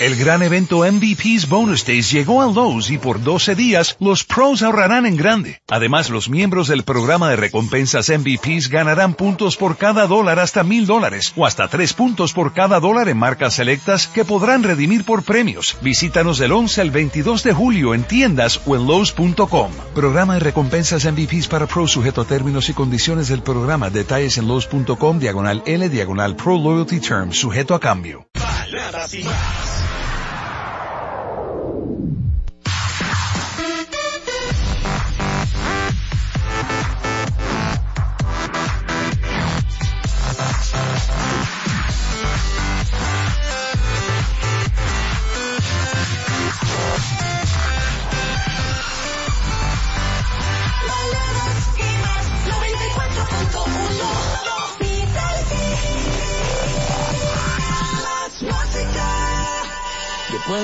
El gran evento MVP's Bonus Days llegó a Lowe's y por 12 días los pros ahorrarán en grande. Además, los miembros del programa de recompensas MVP's ganarán puntos por cada dólar hasta mil dólares o hasta tres puntos por cada dólar en marcas selectas que podrán redimir por premios. Visítanos del 11 al 22 de julio en tiendas o en Lowe's.com. Programa de recompensas MVP's para pros sujeto a términos y condiciones del programa. Detalles en Lowe's.com diagonal L diagonal Pro Loyalty Term sujeto a cambio.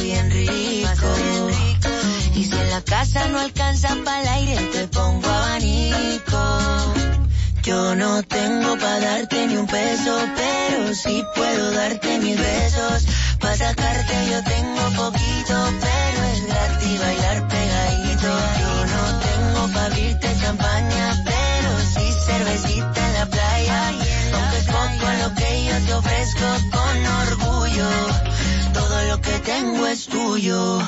Bien rico. Y si en la casa no alcanza para el aire, te pongo abanico. Yo no tengo para darte ni un peso, pero sí puedo darte mis besos. Para sacarte yo tengo poquito, pero es gratis bailar pegadito. Yo no tengo para abrirte champaña, pero sí cervecita en la playa. Aunque es poco lo que yo te ofrezco con orgullo todo lo que tengo es tuyo.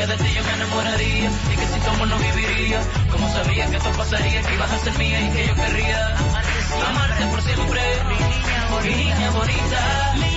que de ti yo me enamoraría y que sin tu no viviría. Como sabía que esto pasaría, que ibas a ser mía y que yo querría amarte por siempre, mi niña bonita. Niña bonita.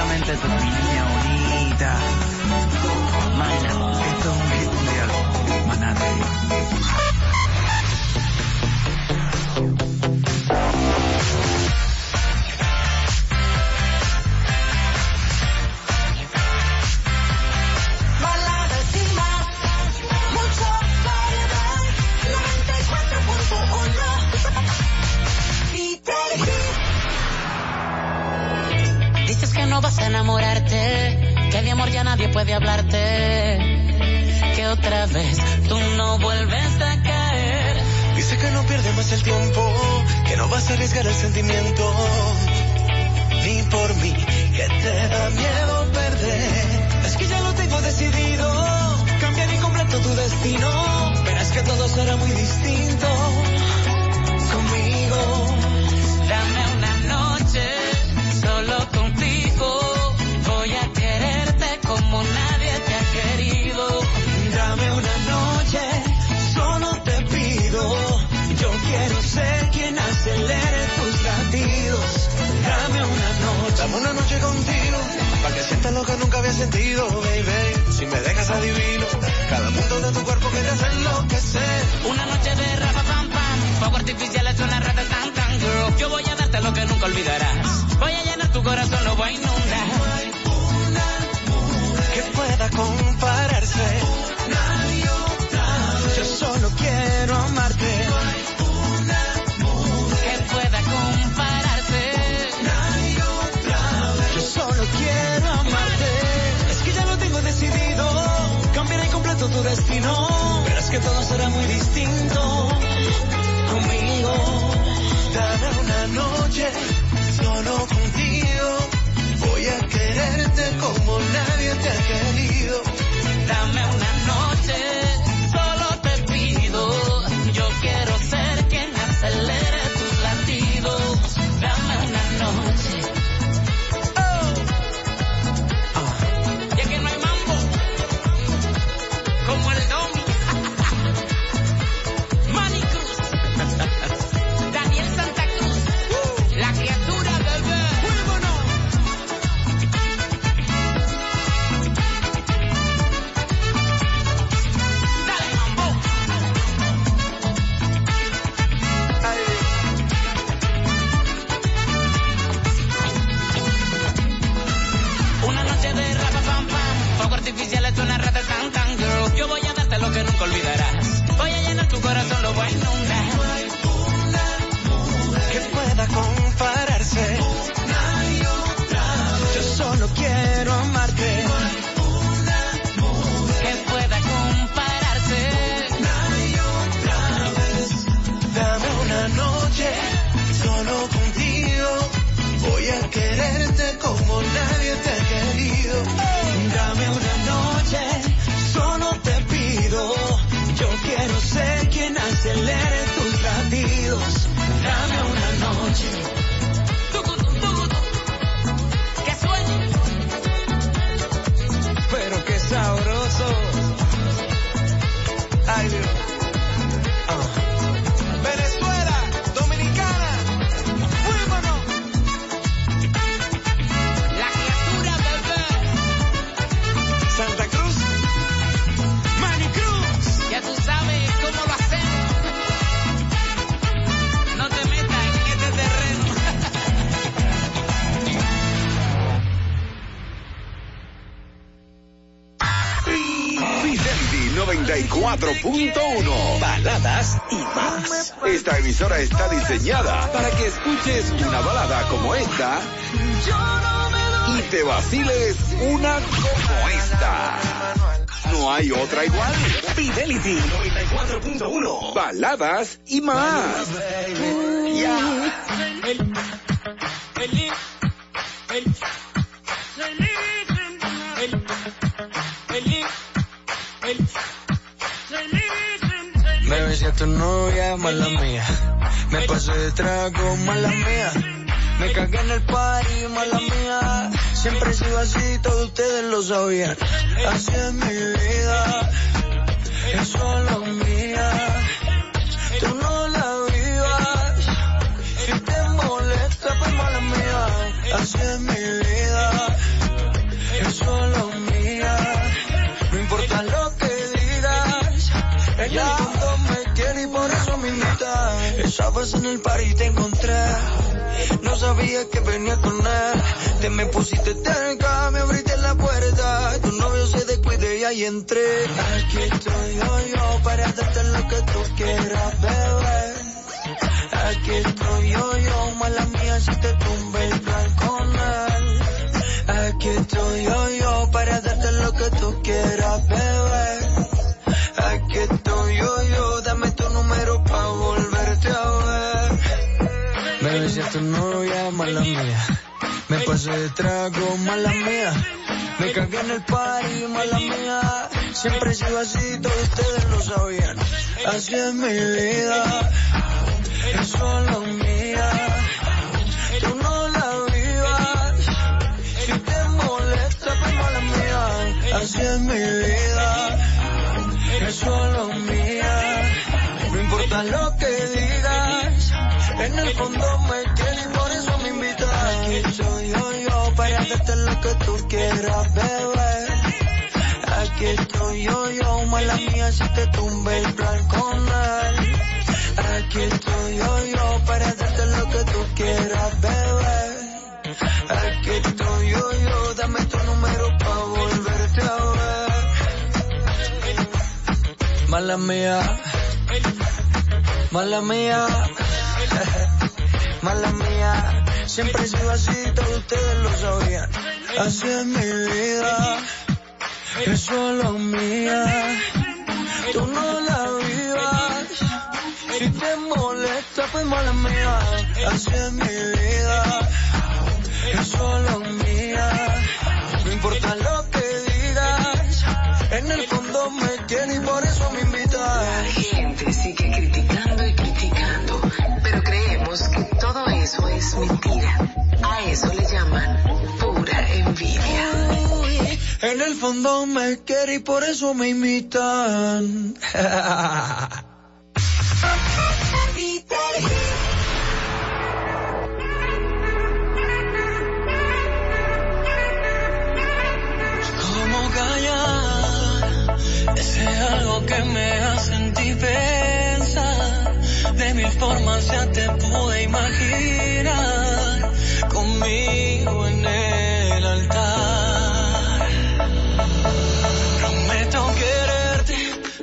Básicamente es una niña bonita. Mana, esto es un hit mundial. Maná puede hablarte que otra vez tú no vuelves a caer. Dice que no pierde más el tiempo, que no vas a arriesgar el sentimiento. Ni por mí, que te da miedo perder. Es que ya lo tengo decidido, cambiar y completo tu destino. Verás que todo será muy distinto. que nunca había sentido, baby. Si me dejas adivino, cada punto de tu cuerpo que te hace enloquecer. Una noche de rapa pam pam, fuego artificial es una rata tan tan girl. Yo voy a darte lo que nunca olvidarás. Voy a llenar tu corazón, lo voy a inundar. Una mujer que pueda con destino. Verás que todo será muy distinto. Conmigo, daré una noche solo contigo. Voy a quererte como nadie te ha querido. Dame una noche diseñada para que escuches una balada como esta y te vaciles una como esta. No hay otra igual. Fidelity 94.1. Baladas y más. Me besé a tu novia, mala mía. Me pasé de trago, mala mía. Me cagué en el party, mala mía. Siempre he sido así, todos ustedes lo sabían. Así es mi vida, es solo mía. Tú no la vivas, si te molesta, pues mala mía. Así es mi vida, es solo mía. No importa lo que digas, el Esa vez en el party te encontré, no sabía que venía con él. Te me pusiste cerca, me abriste la puerta. Tu novio se descuide y ahí entré. Aquí estoy yo, yo, para darte lo que tú quieras, bebé. Aquí estoy yo, yo, mala mía, si te tumbe el plan con él. Aquí estoy yo, yo, para darte lo que tú quieras, tu novia, mala mía. Me pasé de trago, mala mía. Me cagué en el party, mala mía. Siempre he sido así, todos ustedes lo sabían. Así es mi vida, es solo mía. Tú no la vivas, si te molesta, pues mala mía. Así es mi vida, es solo mía. No importa lo que digas, en el fondo me quieres y por eso me invitas. Aquí estoy yo, yo, para hacerte lo que tú quieras, bebé. Aquí estoy yo, yo, mala mía, si te tumbe el plan con él. Aquí estoy yo, yo, para hacerte lo que tú quieras, bebé. Aquí estoy yo, yo, dame tu número pa' volverte a ver. Mala mía, mala mía, Mala mía, siempre he sido así, todos ustedes lo sabían. Así es mi vida, es solo mía. Tú no la vivas, si te molesta, pues mala mía. Así es mi vida, es solo mía. No importa lo que todo eso es mentira. A eso le llaman pura envidia. En el fondo me quiere y por eso me imitan. ¿Cómo callar ese algo que me Formas ya te pude imaginar conmigo en el altar. Prometo quererte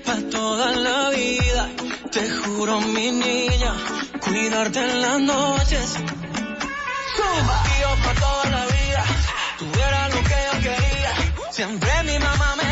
para toda la vida. Te juro, mi niña, cuidarte en las noches. Y yo para toda la vida, tuviera lo que yo quería. Siempre mi mamá me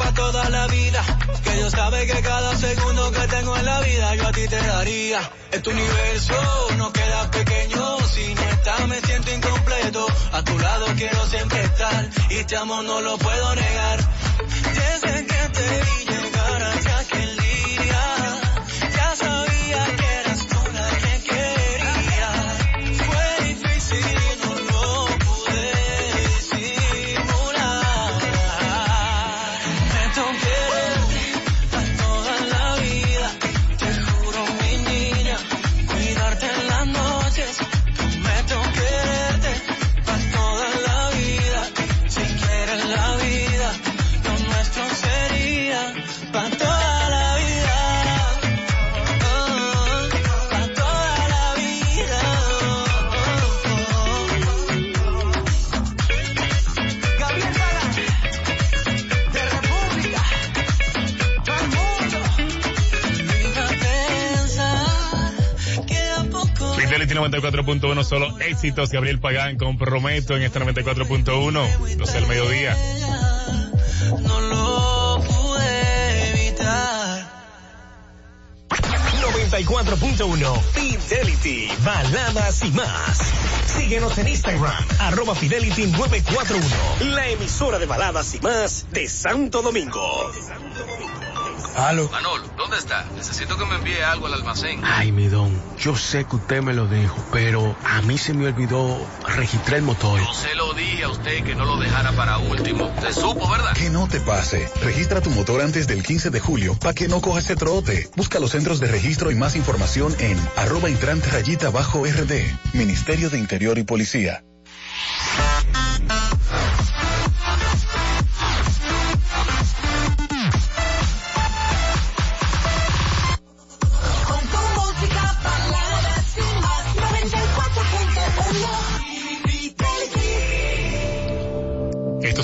para toda la vida. Que Dios sabe que cada segundo que tengo en la vida yo a ti te daría. Este universo no queda pequeño, si no estás me siento incompleto. A tu lado quiero siempre estar y te amo no lo puedo negar. Desde que te vi llegar hacia aquel día, ya sabía que eras 94.1, solo éxitos. Gabriel Pagán, comprometo en este 94.1, 12 del mediodía. No lo pude evitar. 94.1 Fidelity, baladas y más. Síguenos en Instagram, arroba Fidelity 941, la emisora de baladas y más de Santo Domingo. Aló. Manolo, ¿dónde está? Necesito que me envíe algo al almacén. Ay, mi don, yo sé que usted me lo dijo, pero a mí se me olvidó registrar el motor. Yo se lo dije a usted que no lo dejara para último. Se supo, ¿verdad? Que no te pase. Registra tu motor antes del 15 de julio para que no cojas ese trote. Busca los centros de registro y más información en arroba intrante rayita bajo RD. Ministerio de Interior y Policía.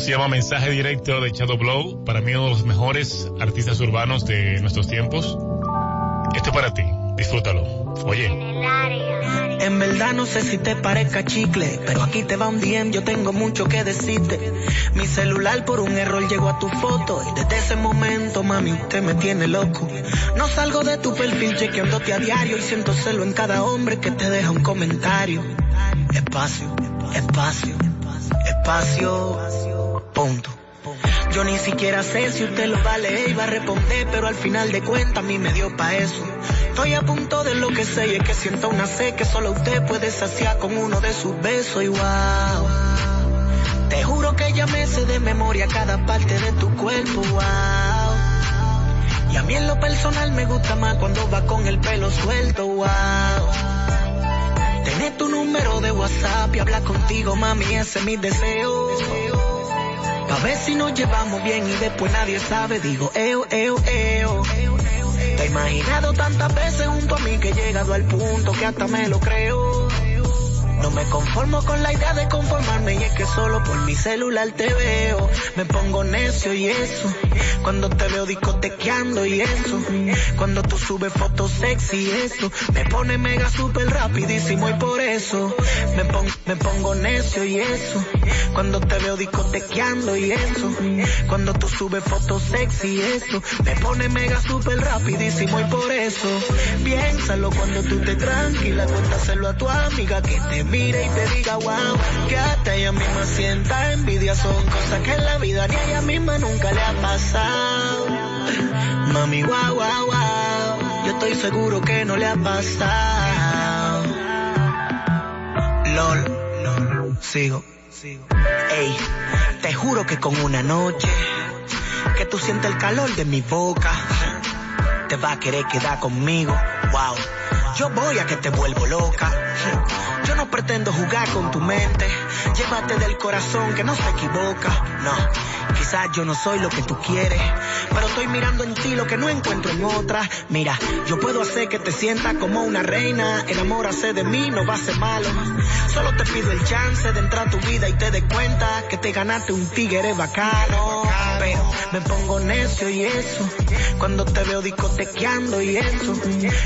Se llama Mensaje Directo de Shadow Blow. Para mí uno de los mejores artistas urbanos de nuestros tiempos. Esto es para ti. Disfrútalo. Oye. En verdad no sé si te parezca chicle, pero aquí te va un DM, yo tengo mucho que decirte. Mi celular por un error llegó a tu foto y desde ese momento, mami, usted me tiene loco. No salgo de tu perfil chequeándote a diario y siento celo en cada hombre que te deja un comentario. Espacio, espacio, espacio, punto. Yo ni siquiera sé si usted lo vale, iba a responder, pero al final de cuentas a mí me dio pa' eso. Estoy a punto de lo que sé y es que siento una sed que solo usted puede saciar con uno de sus besos y wow. Te juro que ya me sé de memoria cada parte de tu cuerpo, wow. Y a mí en lo personal me gusta más cuando va con el pelo suelto, wow. Tener tu número de WhatsApp y hablar contigo, mami, ese es mi deseo. Pa' ver si nos llevamos bien y después nadie sabe, digo, eo, eo, eo. Te he imaginado tantas veces junto a mí que he llegado al punto que hasta me lo creo. No me conformo con la idea de conformarme y es que solo por mi celular te veo. Me pongo necio y eso. Cuando te veo discotequeando y eso. Cuando tú subes fotos sexy y eso. Me pone mega super rapidísimo y por eso. Me, pon- me pongo necio y eso. Cuando te veo discotequeando y eso. Cuando tú subes fotos sexy y eso. Me pone mega super rapidísimo y por eso. Piénsalo cuando tú te tranquila. Cuéntaselo a tu amiga que te mire y te diga wow. Que hasta ella misma sienta envidia. Son cosas que en la vida ni a ella misma nunca le ha pasado. Mami, wow, wow, wow. Yo estoy seguro que no le ha pasado. LOL, sigo. Ey, te juro que con una noche que tú sientes el calor de mi boca, te va a querer quedar conmigo. Wow, yo voy a que te vuelvo loca. Yo no pretendo jugar con tu mente. Llévate del corazón que no se equivoca. No, quizás yo no soy lo que tú quieres, pero estoy mirando en ti lo que no encuentro en otra. Mira, yo puedo hacer que te sientas como una reina. Enamórase de mí, no va a ser malo. Solo te pido el chance de entrar a tu vida y te des cuenta que te ganaste un tigre bacano. Pero me pongo necio y eso. Cuando te veo discotequeando y eso.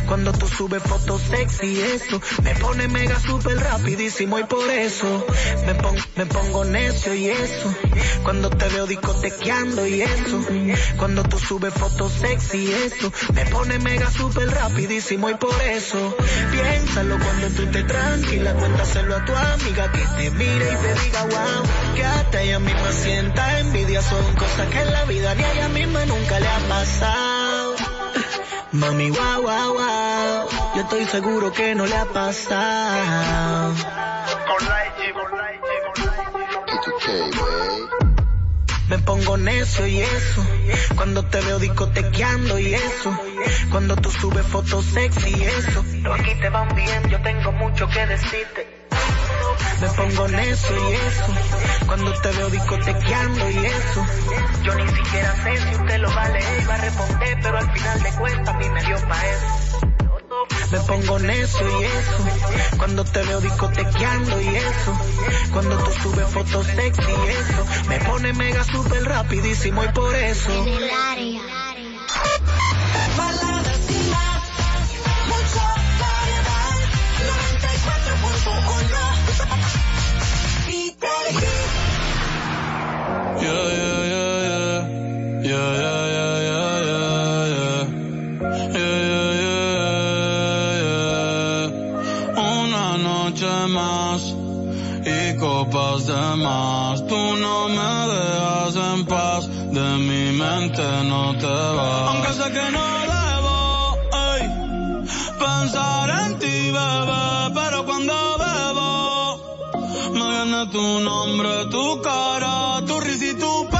Cuando tú subes fotos sexy y eso. Me pone mega super rapidísimo y por eso. Me, pon- me pongo necio y eso. Cuando te veo discotequeando y eso. Cuando tú subes fotos sexy eso. Me pone mega super rapidísimo y por eso. Piénsalo cuando tú estés tranquila. Cuéntaselo a tu amiga que te mire y te diga wow. Que hasta ella misma sienta envidia. Son cosas que en la vida ni a ella misma nunca le ha pasado. Mami, wow, wow, wow. Yo estoy seguro que no le ha pasado. Me pongo necio y eso. Cuando te veo discotequeando y eso. Cuando tú subes fotos sexy y eso. Aquí te van bien, yo tengo mucho que decirte. Me pongo necio y eso. Cuando te veo discotequeando y eso. Yo ni siquiera sé si usted lo vale. Iba a responder, pero al final de cuentas a mí me dio pa' eso. Me pongo necio y eso. Cuando te veo discotequeando y eso. Cuando tú subes fotos sexy y eso. Me pone mega super rapidísimo y por eso. Baladas y Una noche más y copas de más. Tú no me dejas en paz, de mi mente no te vas. Aunque sé que no debo, ey, pensar en ti, bebé, pero cuando bebo me viene tu nombre, tu cara, tu risa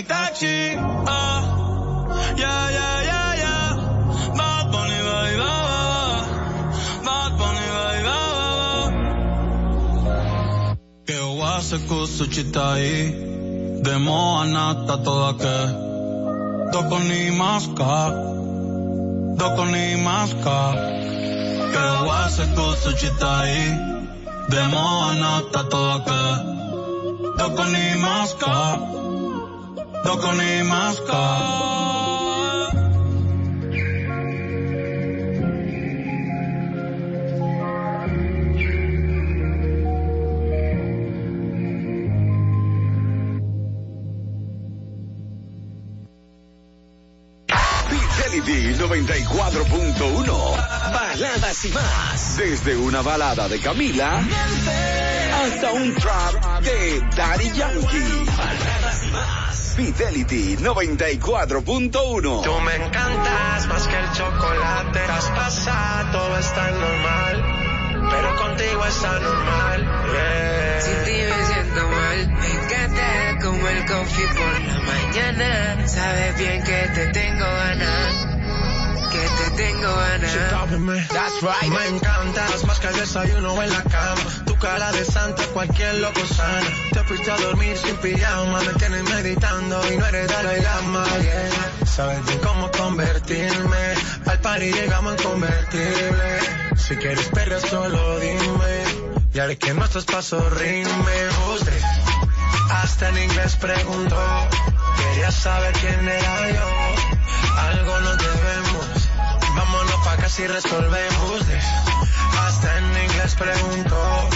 en Itachi. Ah, yeah, yeah, yeah, yeah. Bad Bunny, baby, ba, ba. Bad Bunny, ba, ba, ba. Que wase kusuchitai. Demo anata toda que. Doko ni maska. Doko ni maska. Que wase kusuchitai. Demo anata toda que. Doko ni maska. Doko ni maska. Fidelity 94.1. Baladas y más. Desde una balada de Camila hasta un trap de Daddy Yankee. Fidelity 94.1. Tú me encantas más que el chocolate. Traspasa, todo está normal. Pero contigo está normal. Yeah. Sin ti me siento mal, me encanta como el coffee por la mañana. Sabes bien que te tengo ganas, tengo ganas. That's right. Me encantas más que el desayuno en la cama. Tu cara de santa, cualquier loco sana. Te fuiste a dormir sin pijama. Me tienes meditando y no eres Dalai Lama. Yeah. Sabes bien cómo convertirme. Al party llegamos en convertible. Si quieres perder solo dime. Y haré que nuestros pasos rimen. Usted hasta en inglés preguntó. Quería saber quién era yo. Algo nos debemos. Casi resolvemos. Hasta en inglés preguntó.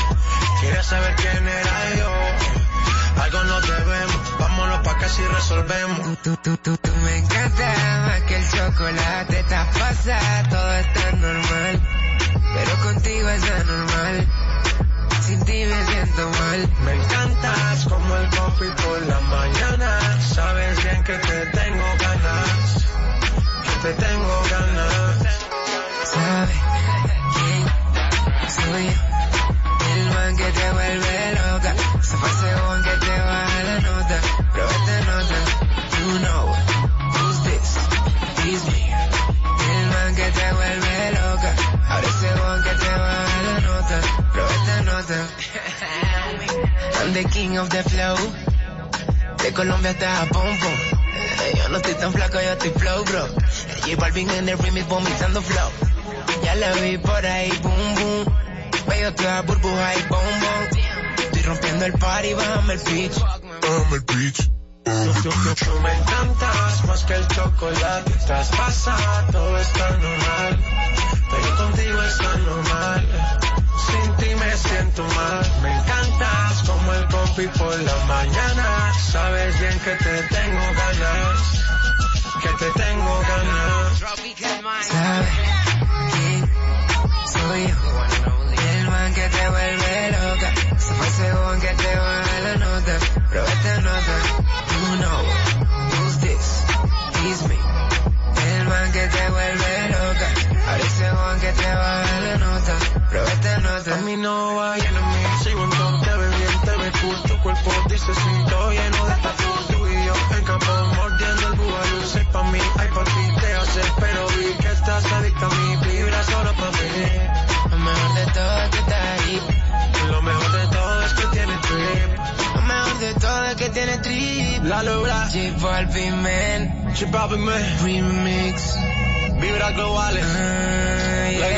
Quería saber quién era yo. Algo nos debemos. Vámonos pa' casi resolvemos. Tú, tú, tú, tú me encanta más que el chocolate. Está pasada, todo está normal. Pero contigo es anormal. Sin ti me siento mal. Me encantas como el coffee por la mañana. Sabes bien que te tengo ganas. Que te tengo ganas. ¿Sabe quién soy yo? El man que te vuelve loca. Se ese one que te baja la nota. Pero esta nota, you know who's this? It's me. El man que te vuelve loca. Ahora ese one que te baja la nota. Pero esta nota. I'm the king of the flow. De Colombia hasta Japón. Eh, Yo no estoy tan flaco, yo estoy flow, bro. J Balvin en el remix vomitando flow. Ya la vi por ahí, boom, boom. Veo toda burbuja y boom, boom. Estoy rompiendo el party, bájame el pitch. Bájame el pitch. Tú, me encantas más que el chocolate. Traspasa, todo está normal. Pero contigo está normal. Sin ti me siento mal. Me encantas como el coffee por la mañana. Sabes bien que te tengo ganas. Que te tengo ganas. ¿Sabe quién yo? El man que te vuelve loca. Se fue one que te baja la nota. Pero esta nota, you know who's this? It's me. El man que te vuelve loca. Ahora one que te baja la nota. Pero esta nota. A mí no va lleno mí, soy un don, te ve bien, te ve cool, tu cuerpo dice siento lleno de tatu, tú y yo en campo mordiendo el bubalú, sé pa' mí, ay pa' ti te hace, pero que tiene trip. la logra, J Balvin, man. chip me, Remix. vibra globales, Ah, yeah.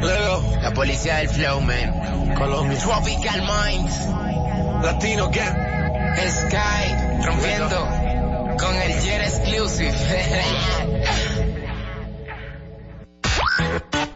Lego, Lego, La policía del flow, man. Colombia, Tropical Minds. Latino Gang, Sky. Rompiendo. Con el Jet Exclusive.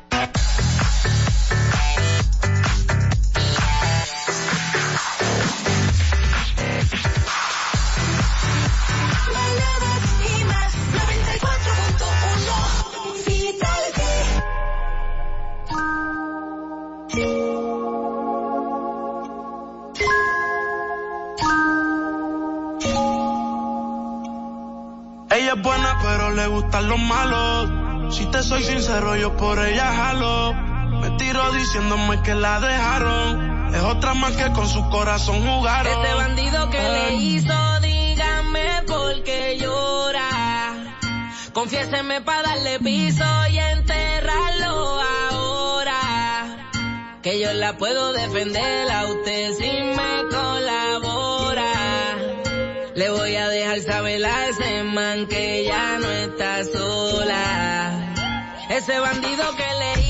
Ella es buena, pero le gustan los malos. Si te soy sincero, yo por ella jalo. Me tiro diciéndome que la dejaron. Es otra más que con su corazón jugaron. Este bandido que le hizo, dígame por qué llora. Confiéseme para darle piso y enterrarlo ahora. Que yo la puedo defender a usted si me colabora. Le voy a dejar saber a ese man que ya no está sola. Ese bandido que le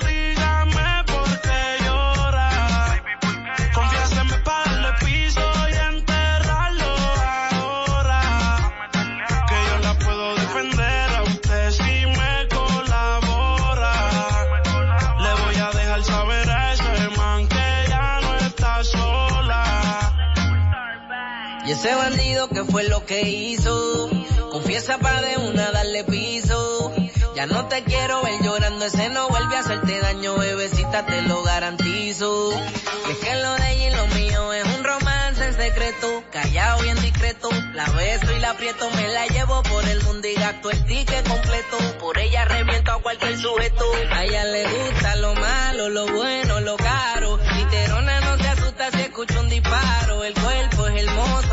Ese bandido que fue lo que hizo, confiesa pa' de una darle piso. Ya no te quiero ver llorando, ese no vuelve a hacerte daño, bebecita, te lo garantizo. Y es que lo de ella y lo mío es un romance en secreto, callado y en discreto. La beso y la aprieto, me la llevo por el mundo y gasto el ticket completo. Por ella reviento a cualquier sujeto. A ella le gusta lo malo, lo bueno, lo caro.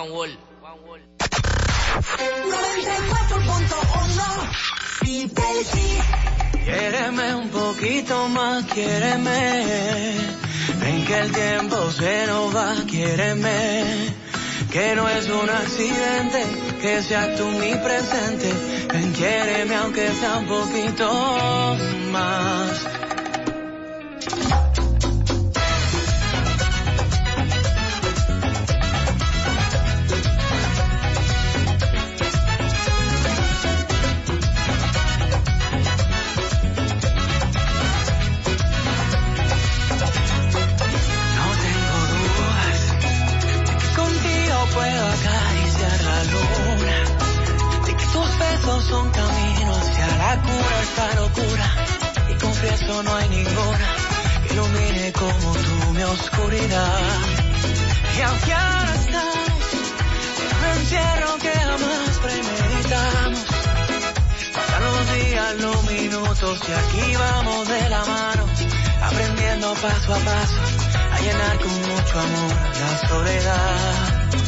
One Wall. 94.1 Fidelity. Quiéreme un poquito más, quiéreme. Ven que el tiempo se nos va, quiéreme. Que no es un accidente, que seas tú mi presente. Ven, quiéreme aunque sea un poquito más. Son camino hacia la cura, esta locura. Y confieso no hay ninguna que ilumine como tú mi oscuridad. Y aunque ahora estamos en un encierro que jamás premeditamos, pasan los días, los minutos y aquí vamos de la mano, aprendiendo paso a paso a llenar con mucho amor la soledad.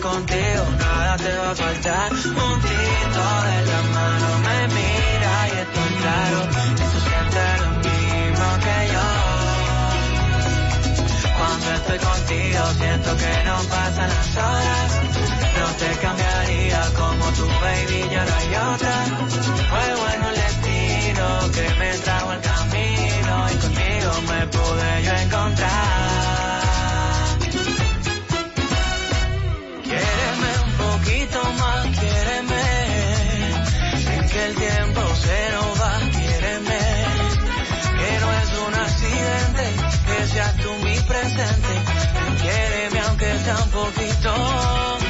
Contigo, nada te va a faltar. Un tito de la mano me mira y estoy claro que tú sientes lo mismo que yo. Cuando estoy contigo, siento que no pasan las horas. No te cambiaría como tu baby, ya no hay otra. Fue bueno el destino que me trajo al camino y contigo me pude yo encontrar. tam bol by dom.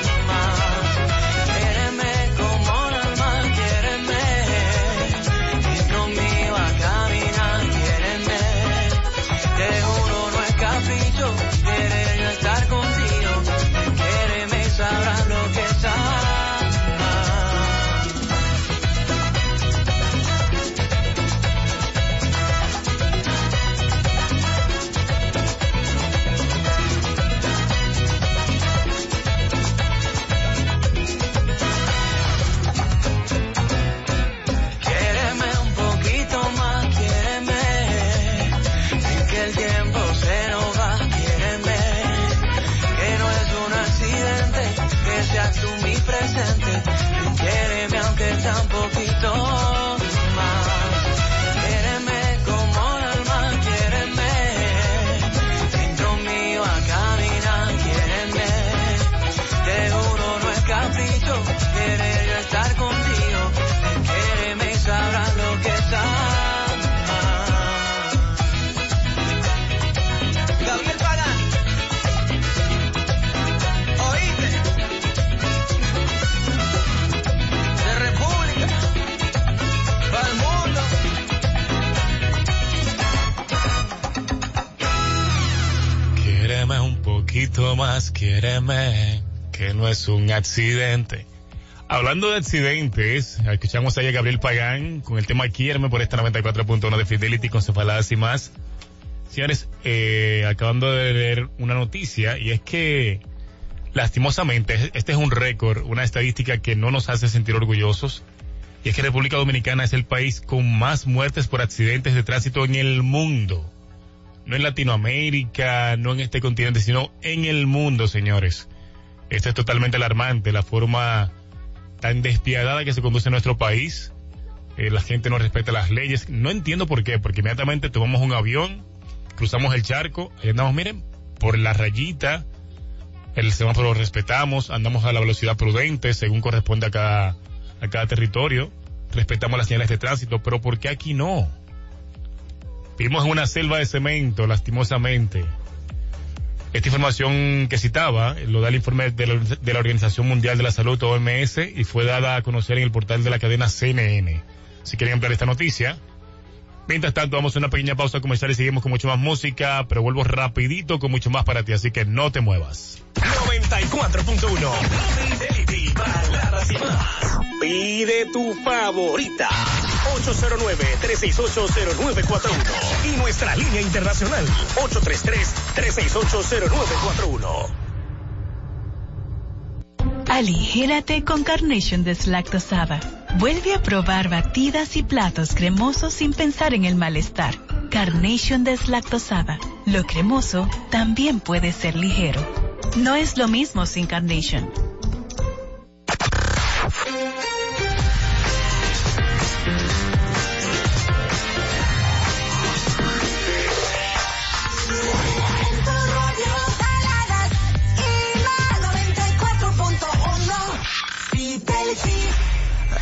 Poquito más, quiéreme, que no es un accidente. Hablando de accidentes, escuchamos ahí a Gabriel Pagán con el tema Quiéreme por esta 94.1 de Fidelity con cefaladas y más. Señores, eh, acabando de leer una noticia y es que lastimosamente este es un récord, una estadística que no nos hace sentir orgullosos y es que República Dominicana es el país con más muertes por accidentes de tránsito en el mundo. No en Latinoamérica, no en este continente, sino en el mundo, señores. Esto es totalmente alarmante, la forma tan despiadada que se conduce en nuestro país. Eh, la gente no respeta las leyes. No entiendo por qué, porque inmediatamente tomamos un avión, cruzamos el charco, ahí andamos, miren, por la rayita, el semáforo lo respetamos, andamos a la velocidad prudente, según corresponde a cada, a cada territorio, respetamos las señales de tránsito, pero ¿por qué aquí no? Vivimos en una selva de cemento, lastimosamente. Esta información que citaba lo da el informe de la, de la Organización Mundial de la Salud, OMS, y fue dada a conocer en el portal de la cadena CNN. Si quieren ampliar esta noticia. Mientras tanto, vamos a una pequeña pausa comercial y seguimos con mucho más música, pero vuelvo rapidito con mucho más para ti, así que no te muevas. 94.1 Fidelity, baladas y más. Pide tu favorita. 809-368-0941. Y nuestra línea internacional. 833-368-0941. Aligérate con Carnation deslactosada. Vuelve a probar batidas y platos cremosos sin pensar en el malestar. Carnation deslactosada. Lo cremoso también puede ser ligero. No es lo mismo sin Carnation.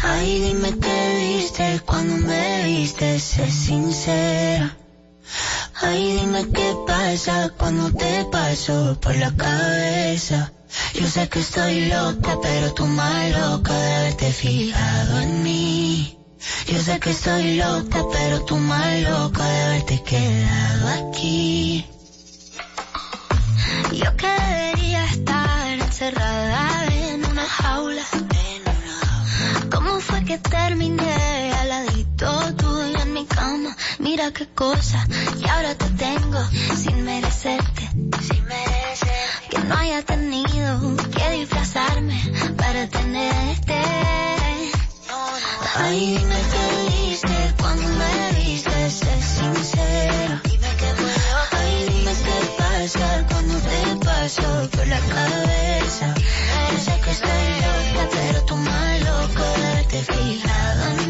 Ay, dime qué viste cuando me viste, sé sincera. Ay, dime qué pasa cuando te paso por la cabeza. Yo sé que estoy loca, pero tú más loca de haberte fijado en mí. Yo sé que estoy loca, pero tú más loca de haberte quedado aquí. Yo que debería estar encerrada en una jaula. ¿Cómo fue que terminé al ladito tuyo Mira qué cosa, y ahora te tengo sin merecerte. Sin merecer. Que no haya tenido que disfrazarme para tenerte. Ay, dime qué viste cuando me viste, sé sincera. Dime qué Ay, dime qué pasa cuando te paso por la cabeza. Yo sé que estoy loca, pero tú más loca fijado en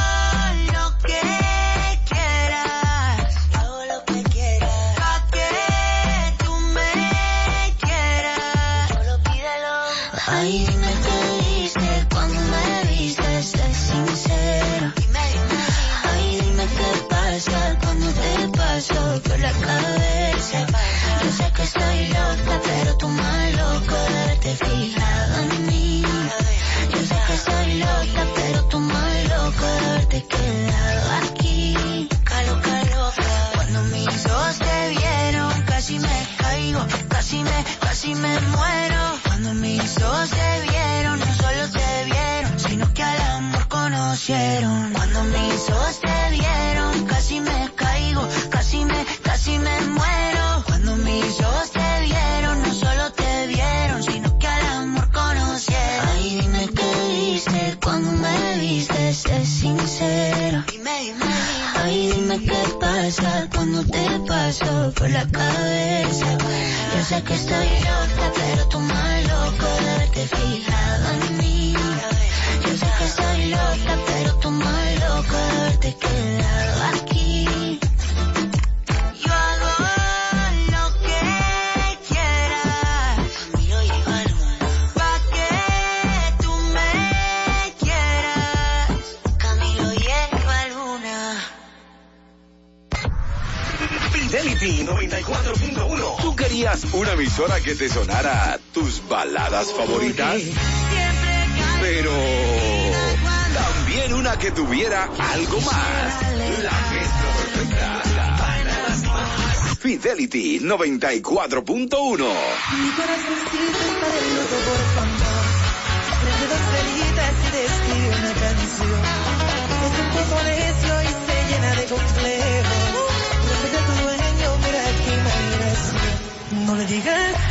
casi me muero. Cuando mis ojos te vieron, no solo te vieron, sino que al amor conocieron. Cuando mis ojos te vieron, casi me caigo, dime qué pasa cuando te paso por la cabeza. Yo sé que estoy loca, pero tú más loca de haberte fijado en mí. Yo sé que estoy loca, pero tú más loca de haberte quedado Fidelity 94.1. ¿Tú querías una emisora que te sonara tus baladas favoritas? Pero también una que tuviera algo más. La mezcla perfecta. Fidelity 94.1. Mi corazoncito está de loco, por you llegar.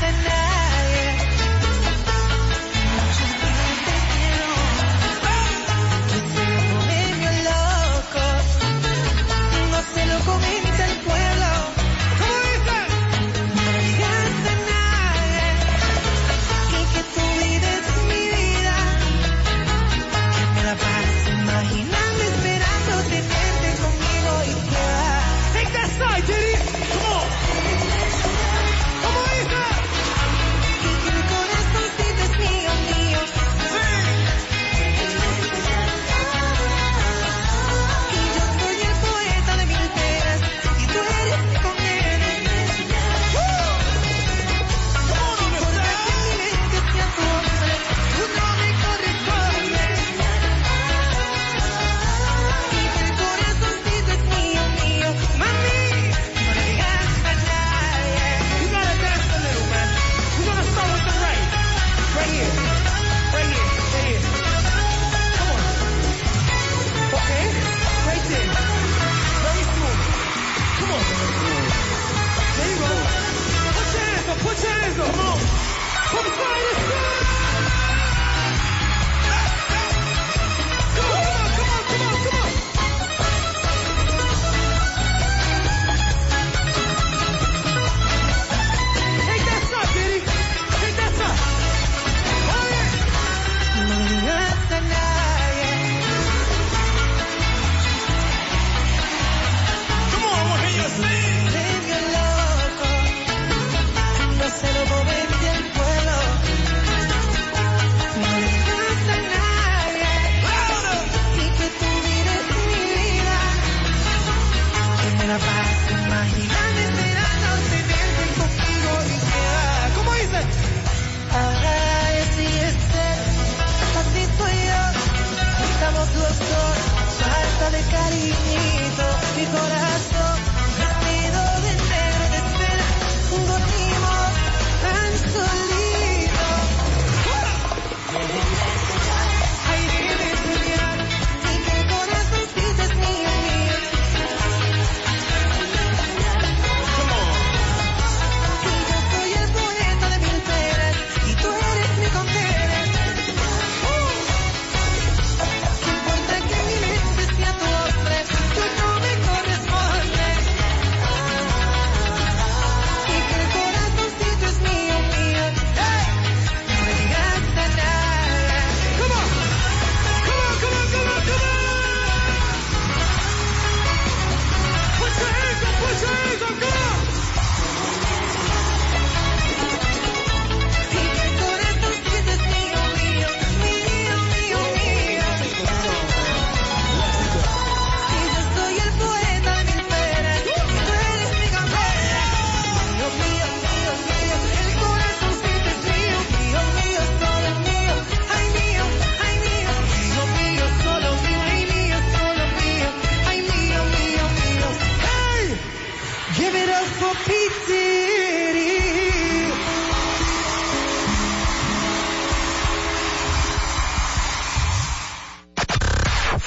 Give it up for Pete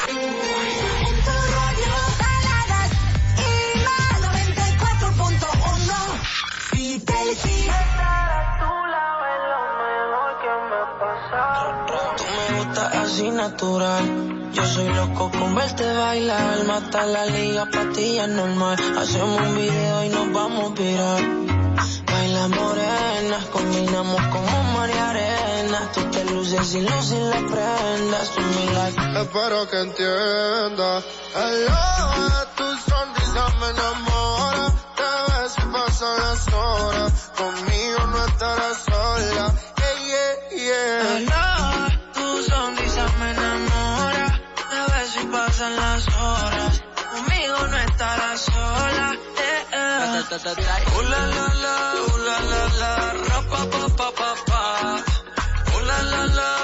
En tu radio, baladas y más 94.1. Fidelity. Estar a tu lado es lo mejor que me ha pasado. Tú me gustas así natural. Yo soy loco con verte bailar mata la liga, patilla normal. Hacemos un video y nos vamos a virar. Baila morena, combinamos como María Arena. Tú te luces y luces la prendas, tú mi like. Espero que entiendas. Hello, tu sonrisa me enamora. Te ves y pasan las horas. Conmigo no estarás sola. Yeah, yeah, yeah. Pasan las horas. Conmigo no estarás sola. Eh, eh. Uh, la, la, la, uh, la, la, la, pa, pa, pa, pa, pa. La, la, la,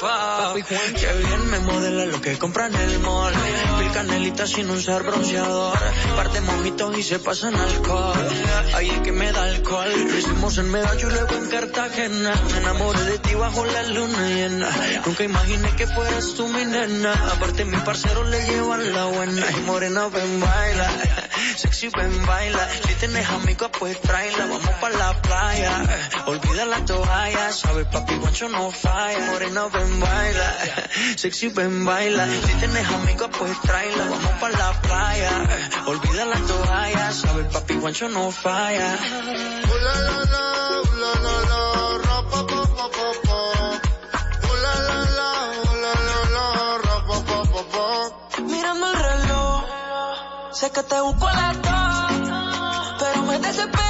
pa, pa, pa. Qué bien me modela lo que compra en el mall. Mil canelitas sin usar bronceador. Par de mojitos y se pasan alcohol. Ahí es que me da alcohol. Lo hicimos en Medallo y luego en Cartagena. Me enamoré de ti bajo la luna llena. Nunca imaginé que fueras tú mi nena. Aparte mi parcero le llevan la buena. Y morena ven baila. Sexy ven baila. Si tienes amigos pues tráela. Vamos pa' la playa. Olvida la toalla. Sabes papi guancho no falla. Morena ven baila. Sexy ven baila. Si tienes amigos pues tráela. Vamos pa' la playa. Olvida la toalla. Sabes papi guancho no falla. Uh, la, la, la, uh, la, la, la, ra, pa, pa, pa, pa, pa. Uh, la, la, la, uh, la, la, la, ra, pa, pa, pa, pa. Mirando el reloj. Sé que te busco a las dos. Pero me desespera.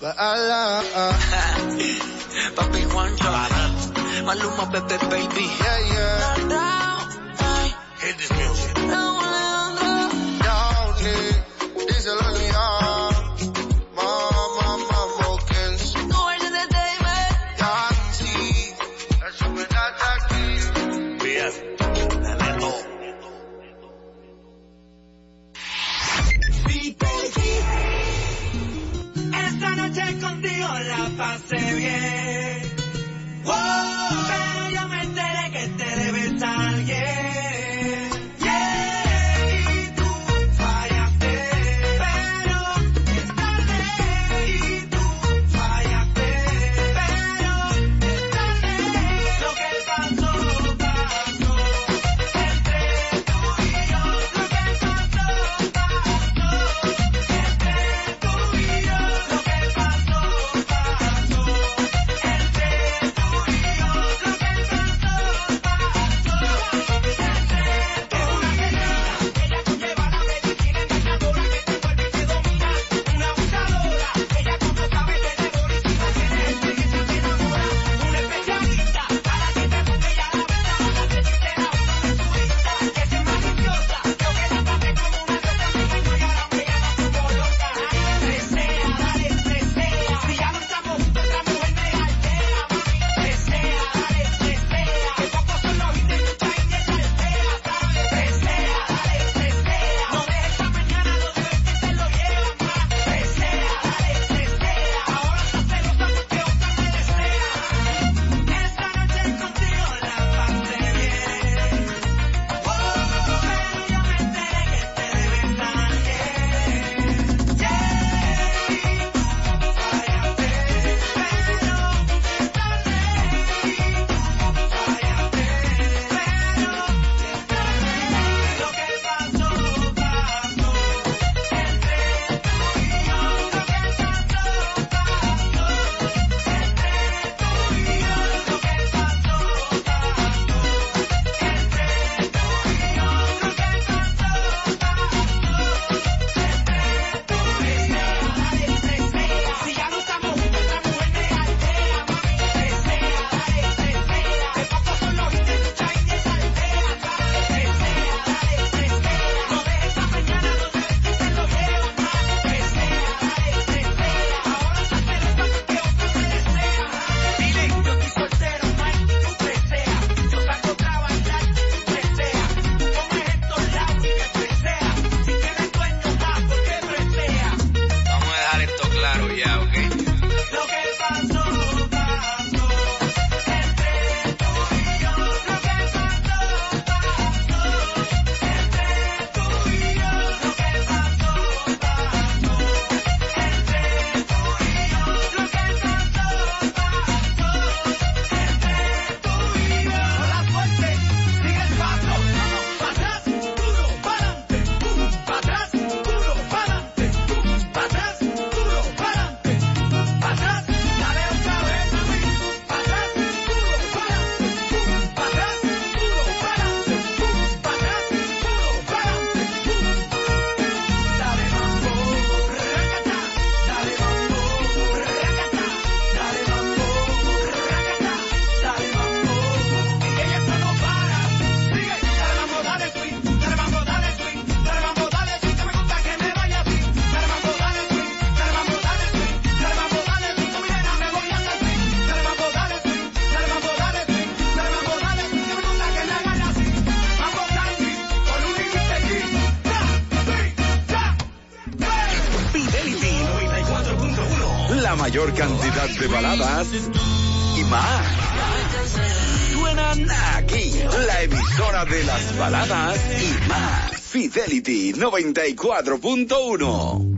Baila. Ah, ah, ah. Papi Juancho. Maluma, bebé, baby. Yeah, yeah. Hit this music. La mayor cantidad de baladas y más. Suenan aquí, la emisora de las baladas y más. Fidelity 94.1.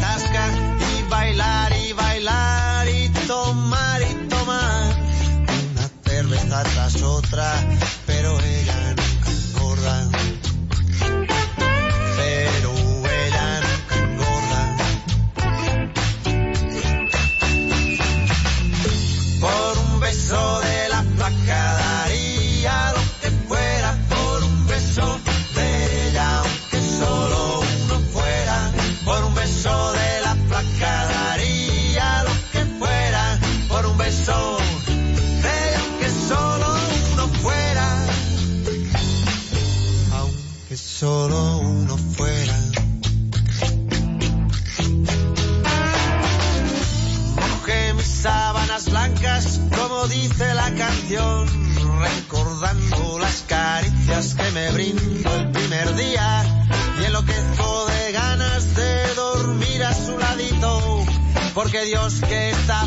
tras otra, porque Dios que está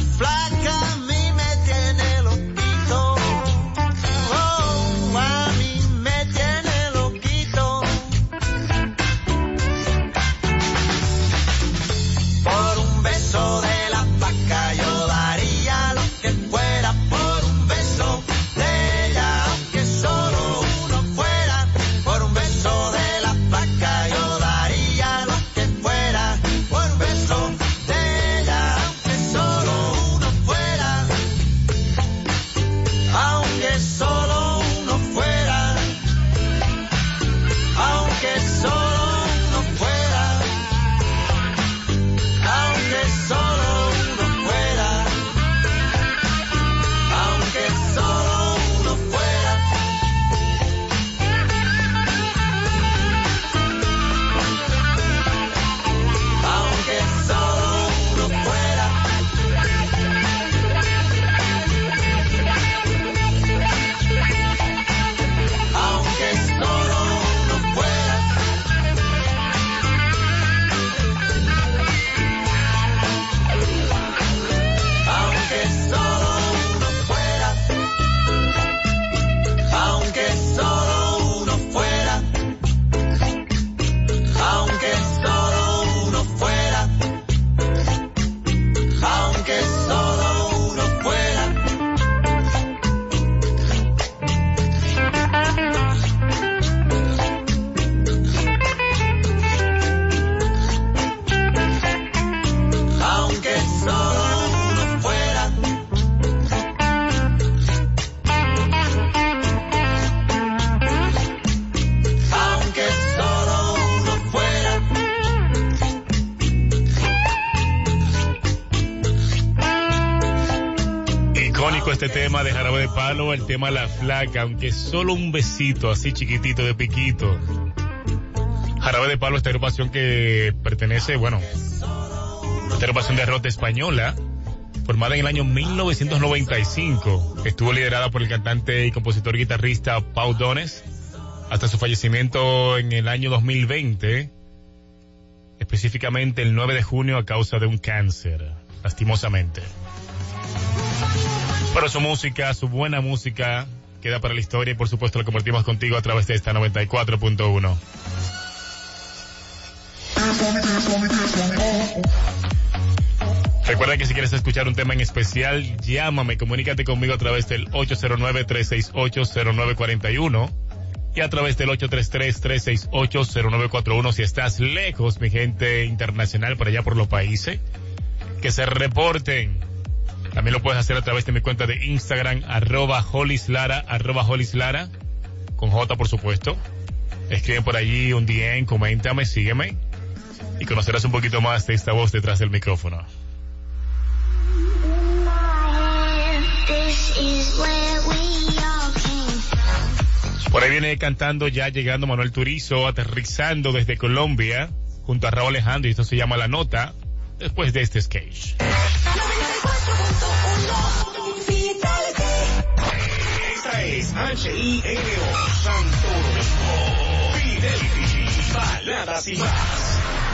Este tema de Jarabe de Palo, el tema La Flaca, aunque solo un besito así chiquitito de piquito. Jarabe de Palo, esta agrupación que pertenece, bueno, esta agrupación de rock española, formada en el año 1995. Estuvo liderada por el cantante y compositor guitarrista Pau Dones hasta su fallecimiento en el año 2020, específicamente el 9 de junio a causa de un cáncer, lastimosamente. Pero su música, su buena música, queda para la historia y por supuesto lo compartimos contigo a través de esta 94.1. Recuerda que si quieres escuchar un tema en especial, llámame, comunícate conmigo a través del 809-368-0941 y a través del 833-368-0941 si estás lejos, mi gente internacional por allá por los países, que se reporten. También lo puedes hacer a través de mi cuenta de Instagram, arroba holislara, arroba holislara, con J por supuesto. Escriben por allí un DM, coméntame, sígueme y conocerás un poquito más de esta voz detrás del micrófono. Por ahí viene cantando ya llegando Manuel Turizo, aterrizando desde Colombia, junto a Raúl Alejandro, y esto se llama La Nota, después de este sketch. Esta es H-I-N-O, Santo Domingo, Fidelity, baladas y más.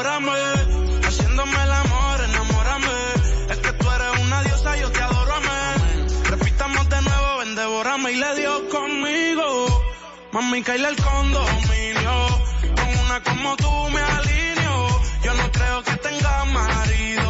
Colabórame, haciéndome el amor, enamórame. Es que tú eres una diosa, yo te adoro, amén. Repitamos de nuevo, ven, devórame y le dio conmigo. Mami, caíle el condominio. Con una como tú me alineo. Yo no creo que tenga marido.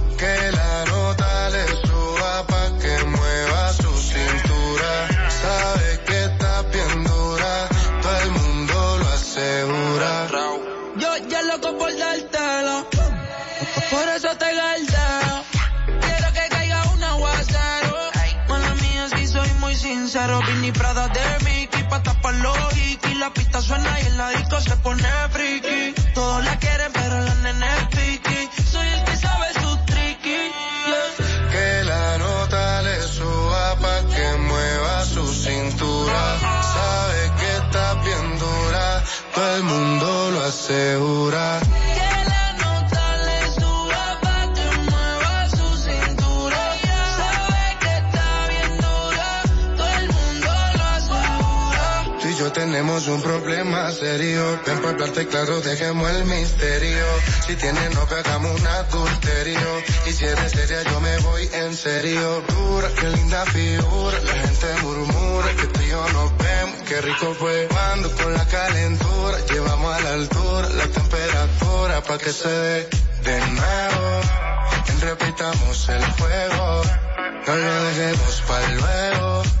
Por eso te galdeo. Quiero que caiga un aguacero. Mala mía, si soy muy sincero. Vini Prada de Mickey pa' tapar los hikis. La pista suena y el disco se pone friki. Todos la quieren, pero la nena es piqui. Soy el que sabe su yeah. Que la nota le suba pa' que mueva su cintura. Sabe que está bien dura, todo el mundo lo asegura. Tenemos un problema serio. Ven para hablarte claro, dejemos el misterio. Si tienes no hagamos un adulterio. Y si eres seria, yo me voy en serio. Dura, qué linda figura. La gente murmura que tú y yo nos vemos. Qué rico fue cuando con la calentura. Llevamos a la altura la temperatura pa' que se dé de nuevo. Repitamos el juego. No lo dejemos para luego.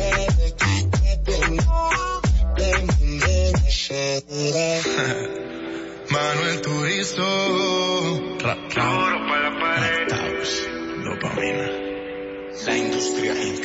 Manuel Turizo. Duro pa' la pared. Dopamina. La industria Inc.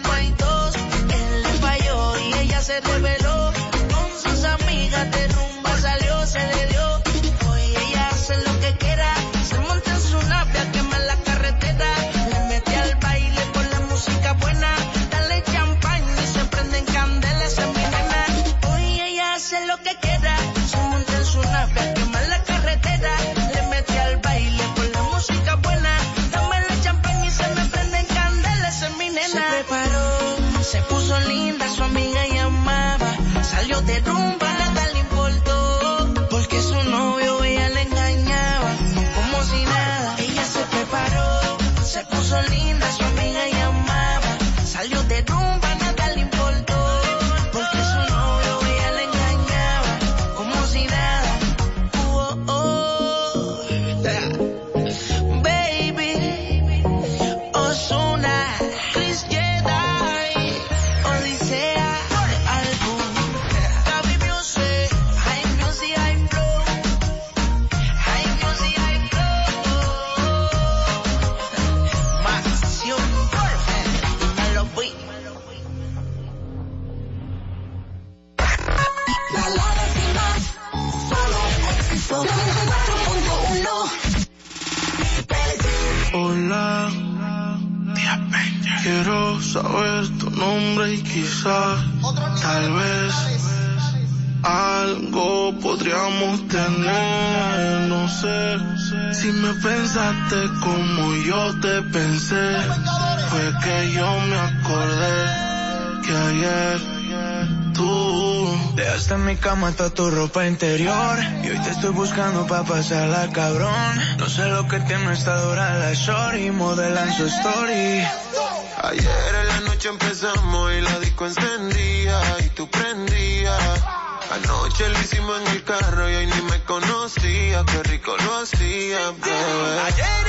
no hay cama tu ropa interior. Y hoy te estoy buscando pa' pasarla, cabrón. No sé lo que tiene esta dura la shorty, modelan su story. Ayer en la noche empezamos y la disco encendía y tú prendías. Anoche lo hicimos en el carro y hoy ni me conocía, qué rico lo hacía, bebé. Ayer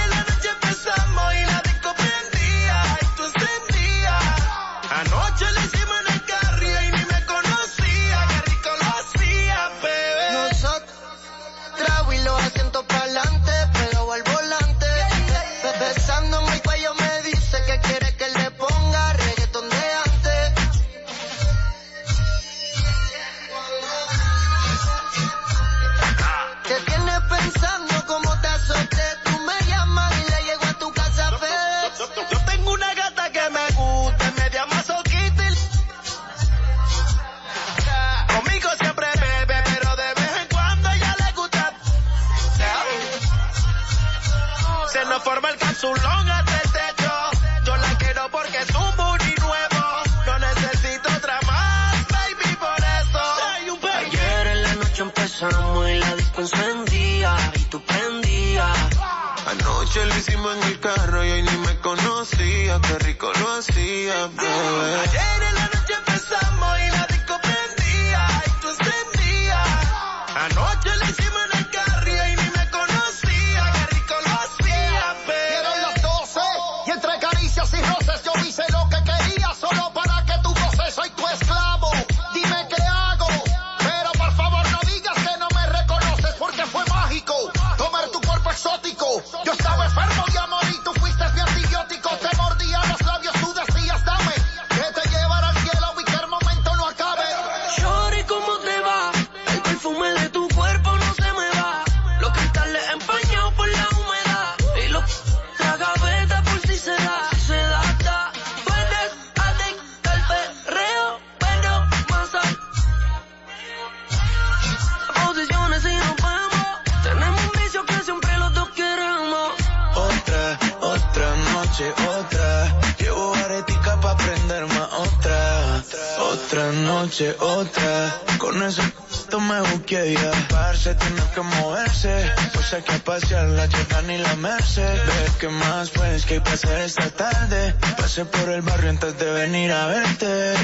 noche otra. Llevo aretica pa' prender más otra. Otra noche otra. Con ese esto me busqué ya. Parce, tiene que moverse. Pues hay que pasear la chica ni la merced. Ve que más pues que hay esta tarde. Pasé por el barrio antes de venir a verte.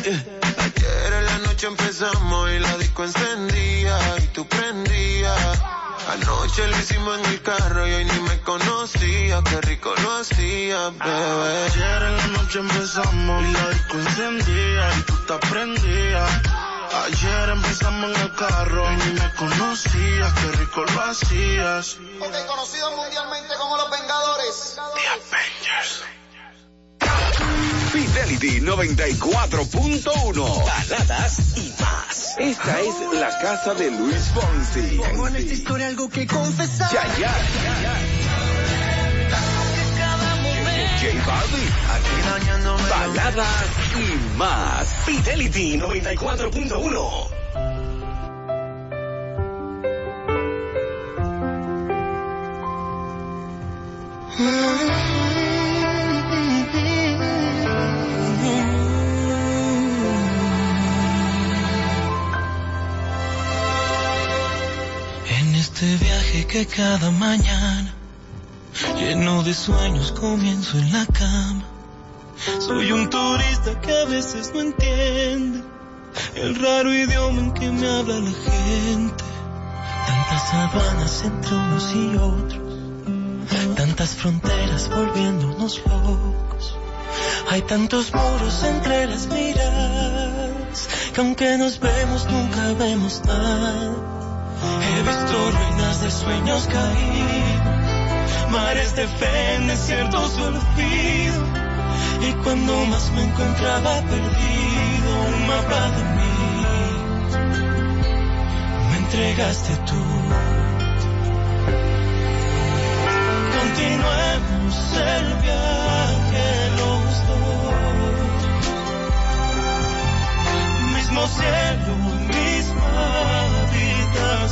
Ayer en la noche empezamos y la disco encendía y tú prendías Anoche lo hicimos en el carro y hoy ni me conocía, qué rico lo hacía, bebé. Ayer en la noche empezamos y la disco encendía y tú te prendías. Ayer empezamos en el carro y ni me conocías, qué rico lo hacías. Ok, conocido mundialmente como los Vengadores. The Avengers. Fidelity 94.1. Baladas y más. Esta es la casa de Luis Fonsi. Tengo en esta historia algo que confesar. Ya, ya. J Balvin. Aquí dañándome. Baladas y más. Fidelity 94.1. En viaje que cada mañana, lleno de sueños, comienzo en la cama. Soy un turista que a veces no entiende el raro idioma en que me habla la gente. Tantas aduanas entre unos y otros, tantas fronteras volviéndonos locos. Hay tantos muros entre las miradas, que aunque nos vemos nunca vemos nada. He visto ruinas de sueños caídos, mares de fe en desiertos olvido. Y cuando más me encontraba perdido, un mapa de mí me entregaste tú. Continuemos el viaje los dos, mismo cielo, misma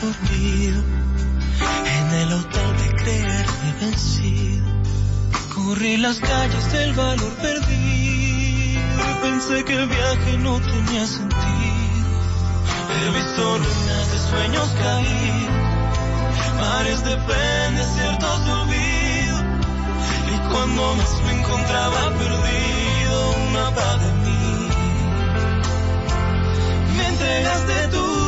dormido en el hotel de creerme vencido. Corrí las calles del valor perdido pensé que el viaje no tenía sentido. He visto ruinas de sueños caídos, mares de fe desiertos de olvido. Y cuando más me encontraba perdido, un mapa de mí me entregaste tú.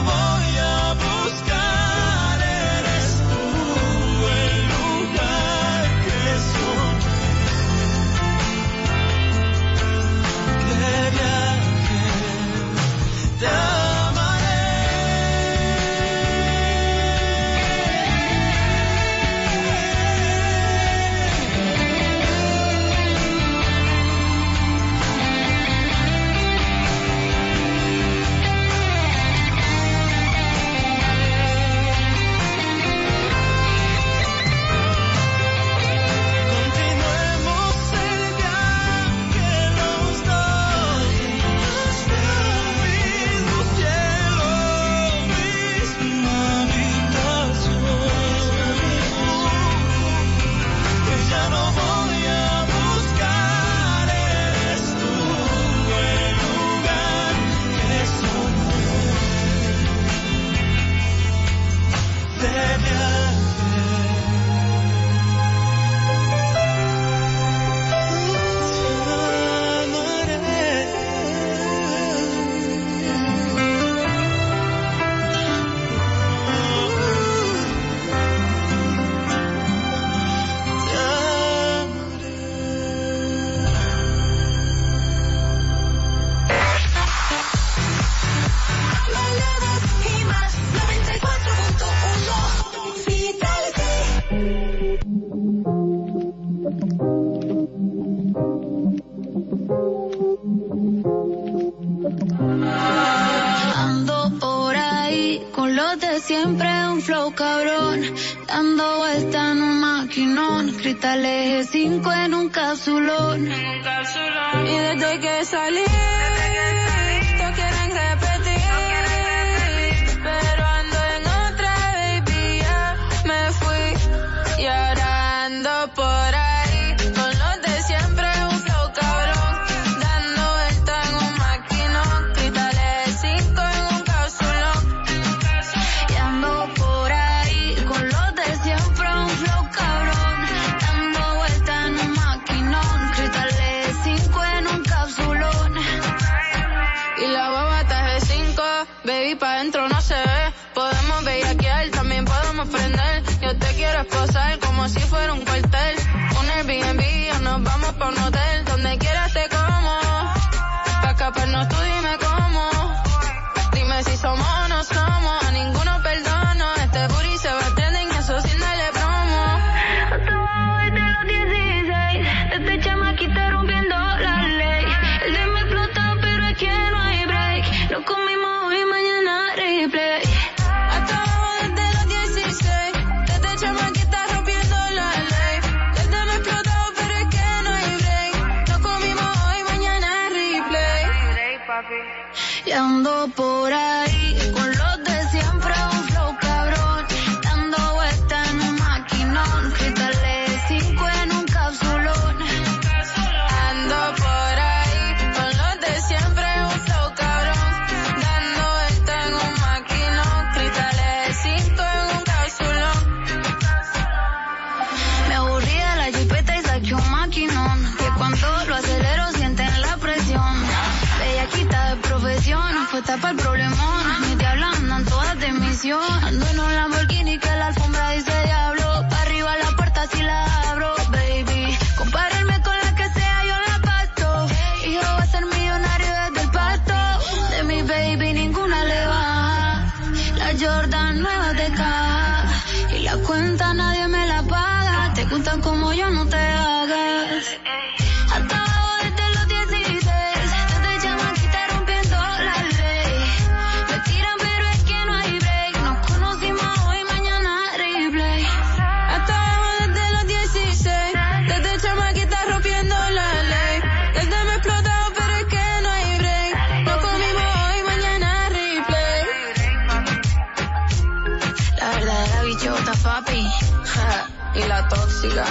y la tóxica.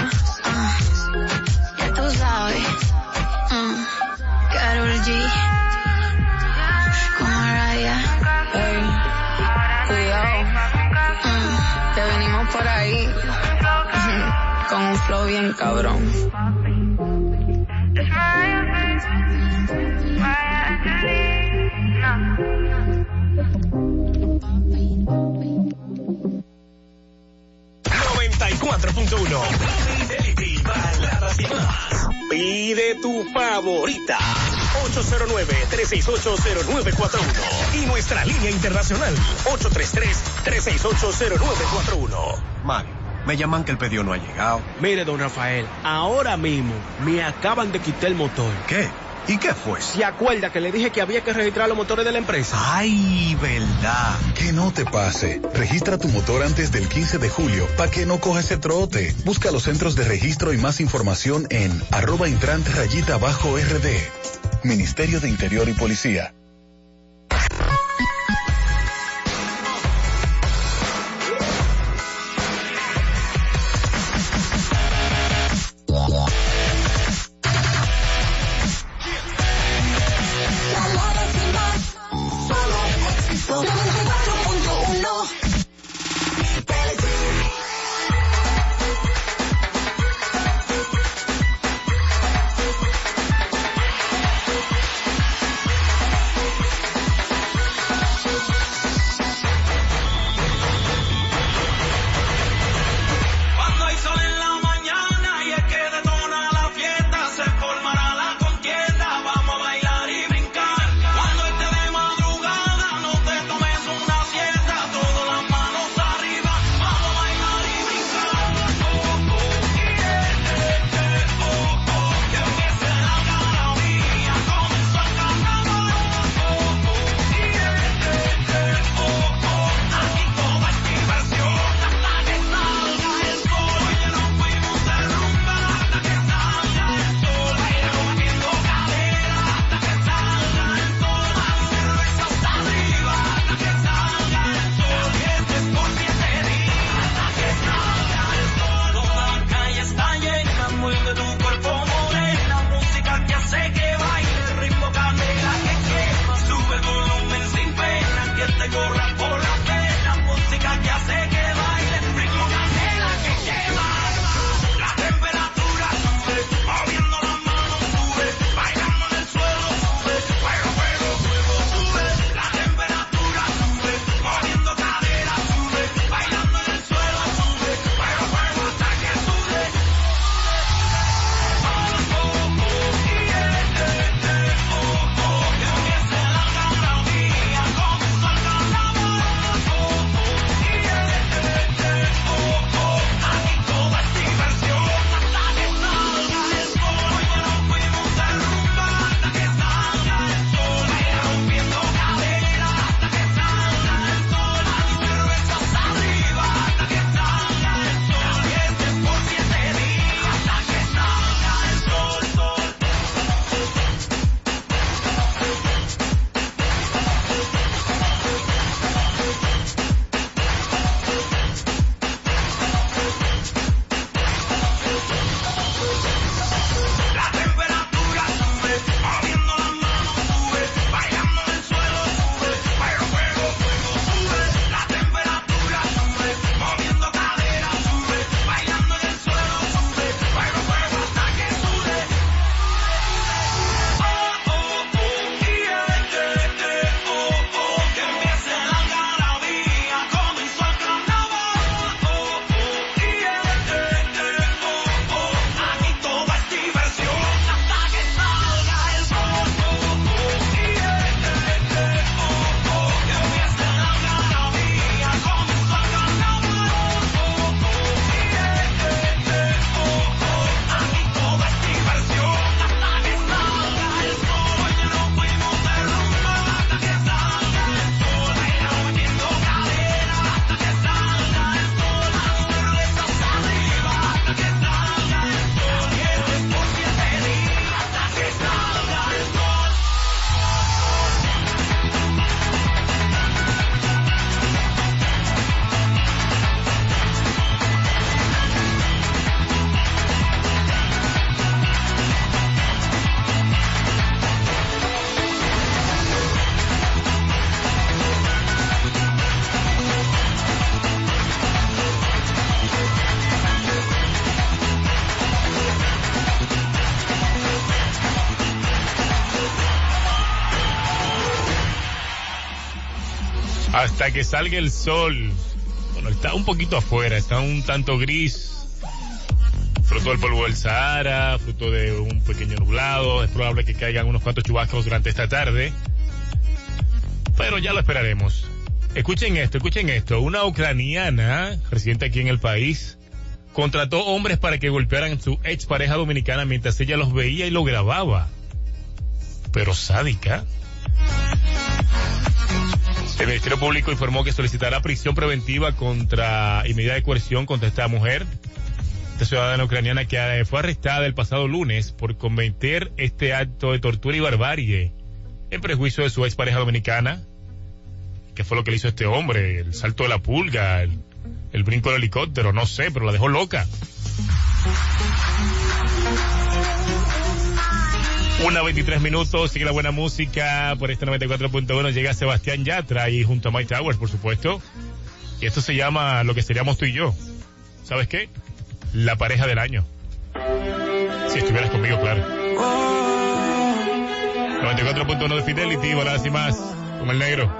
Ah, ya tú sabes. Mm, Carol G. Con Mariah. Hey, cuidado. Mm, que venimos por ahí. Con un flow bien cabrón. 94.1. Pide tu favorita. 809-368-0941. Y nuestra línea internacional. 833-368-0941. Mario, me llaman que el pedido no ha llegado. Mire, don Rafael, ahora mismo me acaban de quitar el motor. ¿Qué? ¿Y qué fue? ¿Se acuerda que le dije que había que registrar los motores de la empresa? ¡Ay, verdad! Que no te pase. Registra tu motor antes del 15 de julio para que no coja ese trote. Busca los centros de registro y más información en arroba rayita bajo RD. Ministerio de Interior y Policía. Hasta que salga el sol. Bueno, está un poquito afuera, está un tanto gris. Fruto del polvo del Sahara, fruto de un pequeño nublado. Es probable que caigan unos cuantos chubascos durante esta tarde. Pero ya lo esperaremos. Escuchen esto, escuchen esto. Una ucraniana, residente aquí en el país, contrató hombres para que golpearan a su ex pareja dominicana mientras ella los veía y lo grababa. Pero sádica. El Ministerio Público informó que solicitará prisión preventiva contra y medida de coerción contra esta mujer, esta ciudadana ucraniana que eh, fue arrestada el pasado lunes por cometer este acto de tortura y barbarie en prejuicio de su ex pareja dominicana. ¿Qué fue lo que le hizo este hombre? El salto de la pulga, el, el brinco del helicóptero, no sé, pero la dejó loca. Una 23 minutos, sigue la buena música por este 94.1, llega Sebastián Yatra y junto a Mike Towers, por supuesto. Y esto se llama lo que seríamos tú y yo. ¿Sabes qué? La pareja del año. Si estuvieras conmigo, claro. 94.1 de Fidelity, baladas y más, como el negro.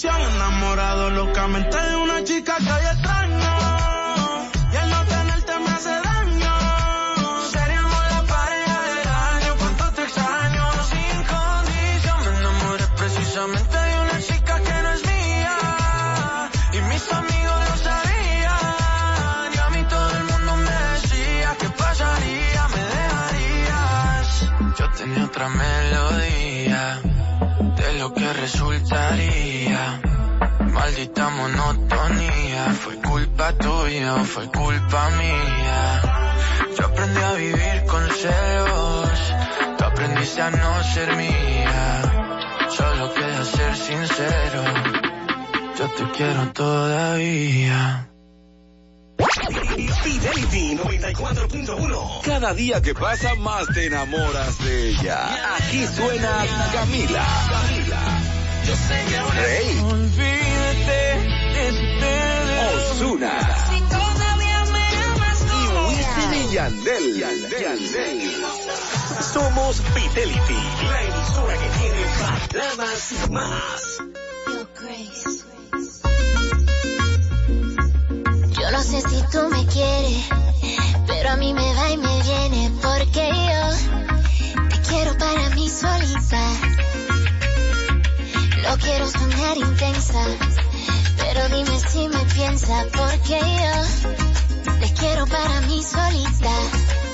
posición, enamorado locamente de una chica que maldita monotonía. Fue culpa tuya fue culpa mía. Yo aprendí a vivir con celos, tú aprendiste a no ser mía. Solo queda ser sincero, yo te quiero todavía. Fidelity 94.1 Cada día que pasa más te enamoras de ella. Aquí suena Camila. Camila. Rey usted, es usted. Osuna. Si todavía me amas. Y Wisin y Yandel. Yandel. Yandel. Somos Fidelity, la emisora que tiene palabras más. Yo, Yo no sé si tú me quieres, pero a mí me va y me viene porque yo te quiero para mí solita. No quiero sonar intensa. Pero dime si me piensa porque yo te quiero para mí solita.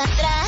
atrás.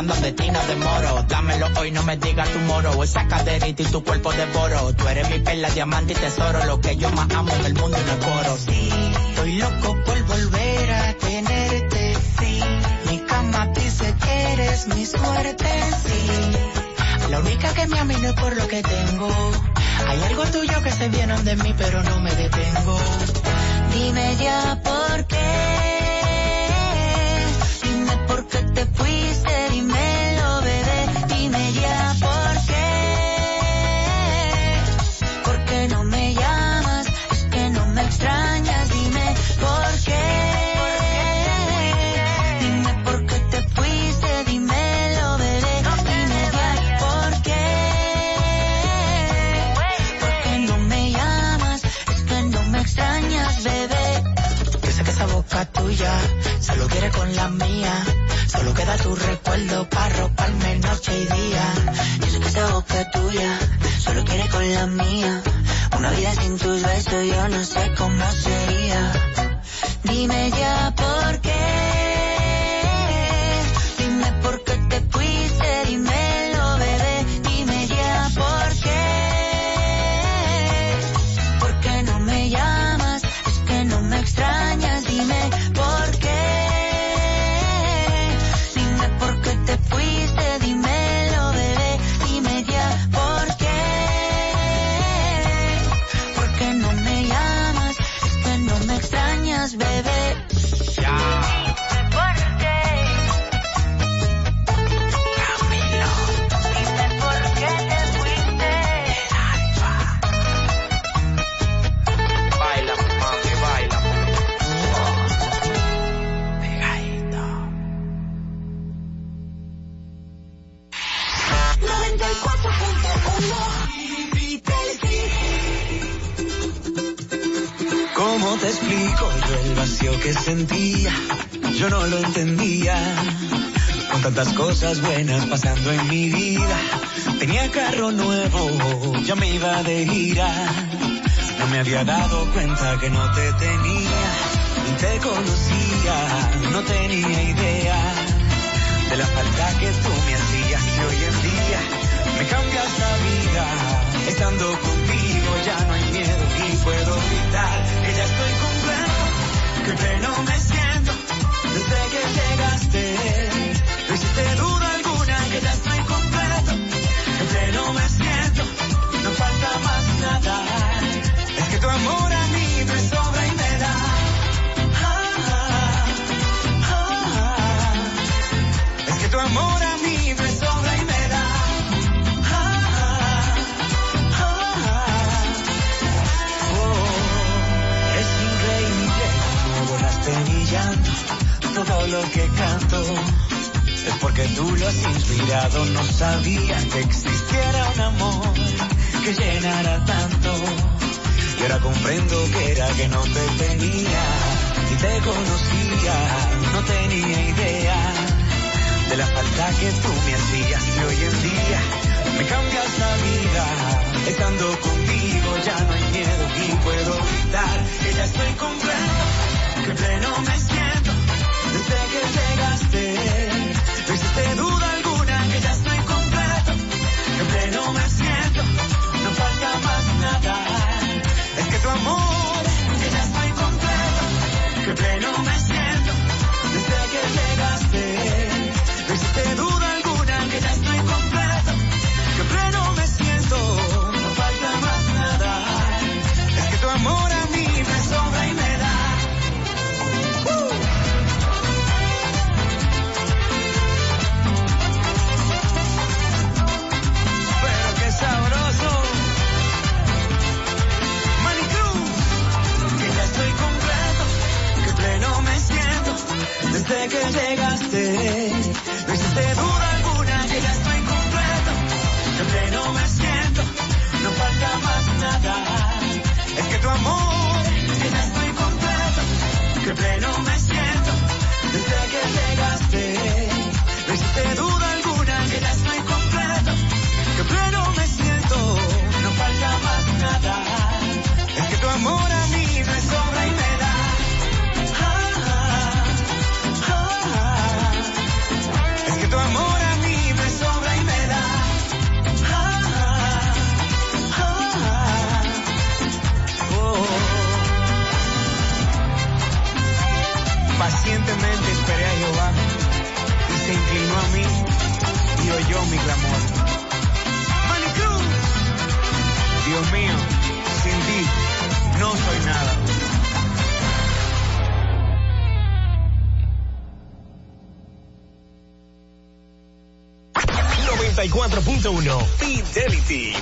andan de de moro. Dámelo hoy, no me digas tu moro. Esa caderita y tu cuerpo de boro. Tú eres mi perla, diamante y tesoro. Lo que yo más amo en el mundo y no coro. Sí, estoy loco por volver a tenerte. Sí, mi cama dice que eres mi suerte. Sí, la única que me a es por lo que tengo. Hay algo tuyo que se viene de mí, pero no me detengo. Dime ya por qué cosas buenas pasando en mi vida. Tenía carro nuevo, ya me iba de gira. No me había dado cuenta que no te tenía. Te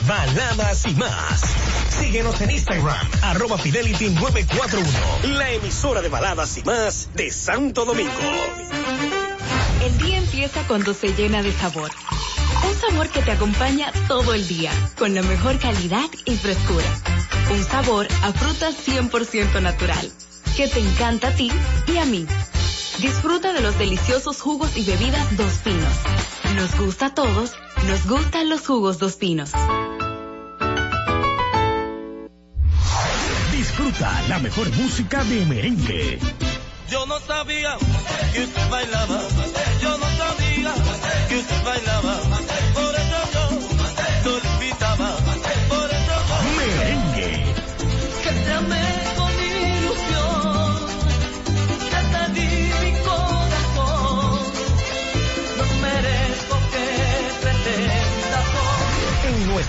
baladas y más. Síguenos en Instagram, arroba Fidelity 941, la emisora de baladas y más de Santo Domingo. El día empieza cuando se llena de sabor. Un sabor que te acompaña todo el día, con la mejor calidad y frescura. Un sabor a fruta 100% natural, que te encanta a ti y a mí. Disfruta de los deliciosos jugos y bebidas Dos Pinos. Nos gusta a todos, nos gustan los jugos Dos Pinos. Disfruta la mejor música de merengue. Yo no sabía que bailaba. Yo no sabía que bailaba.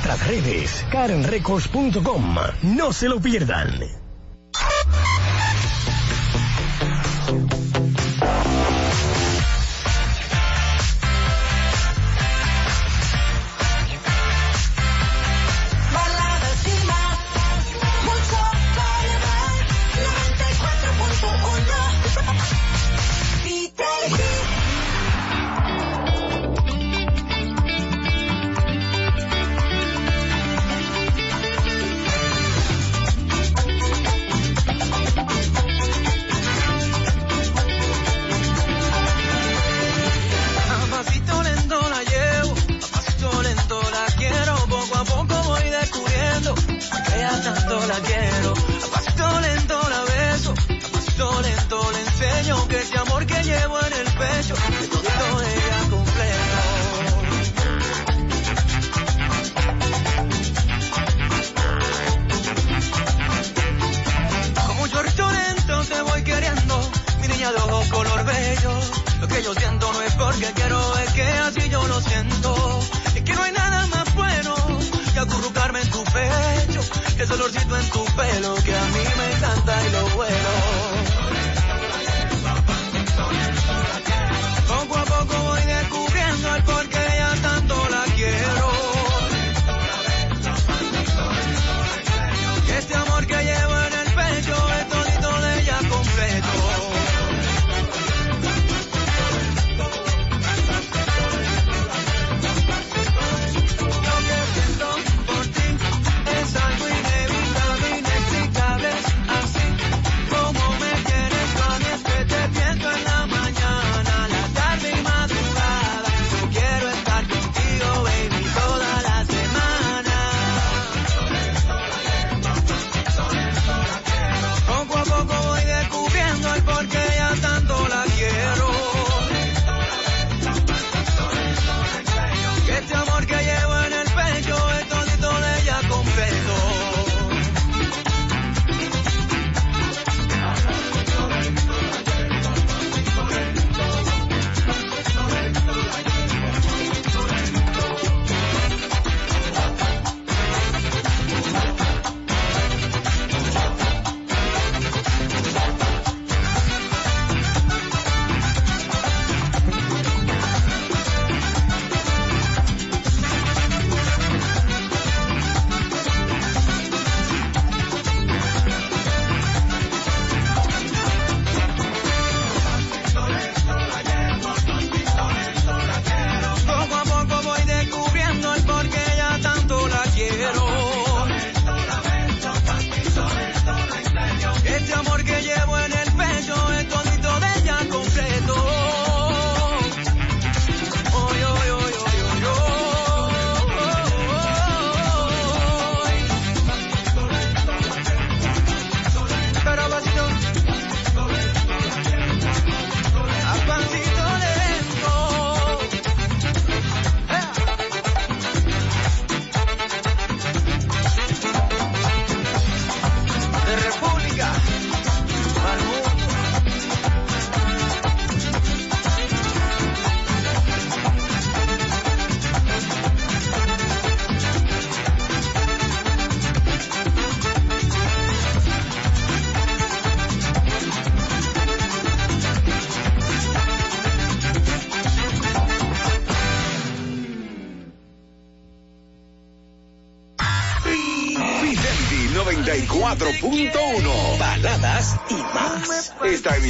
nuestras redes, karenrecords.com. No se lo pierdan.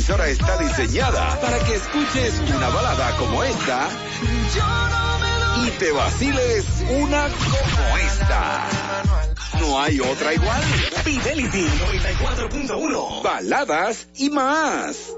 emisora está diseñada para que escuches una balada como esta y te vaciles una como esta. No hay otra igual. Fidelity 94.1. Baladas y más.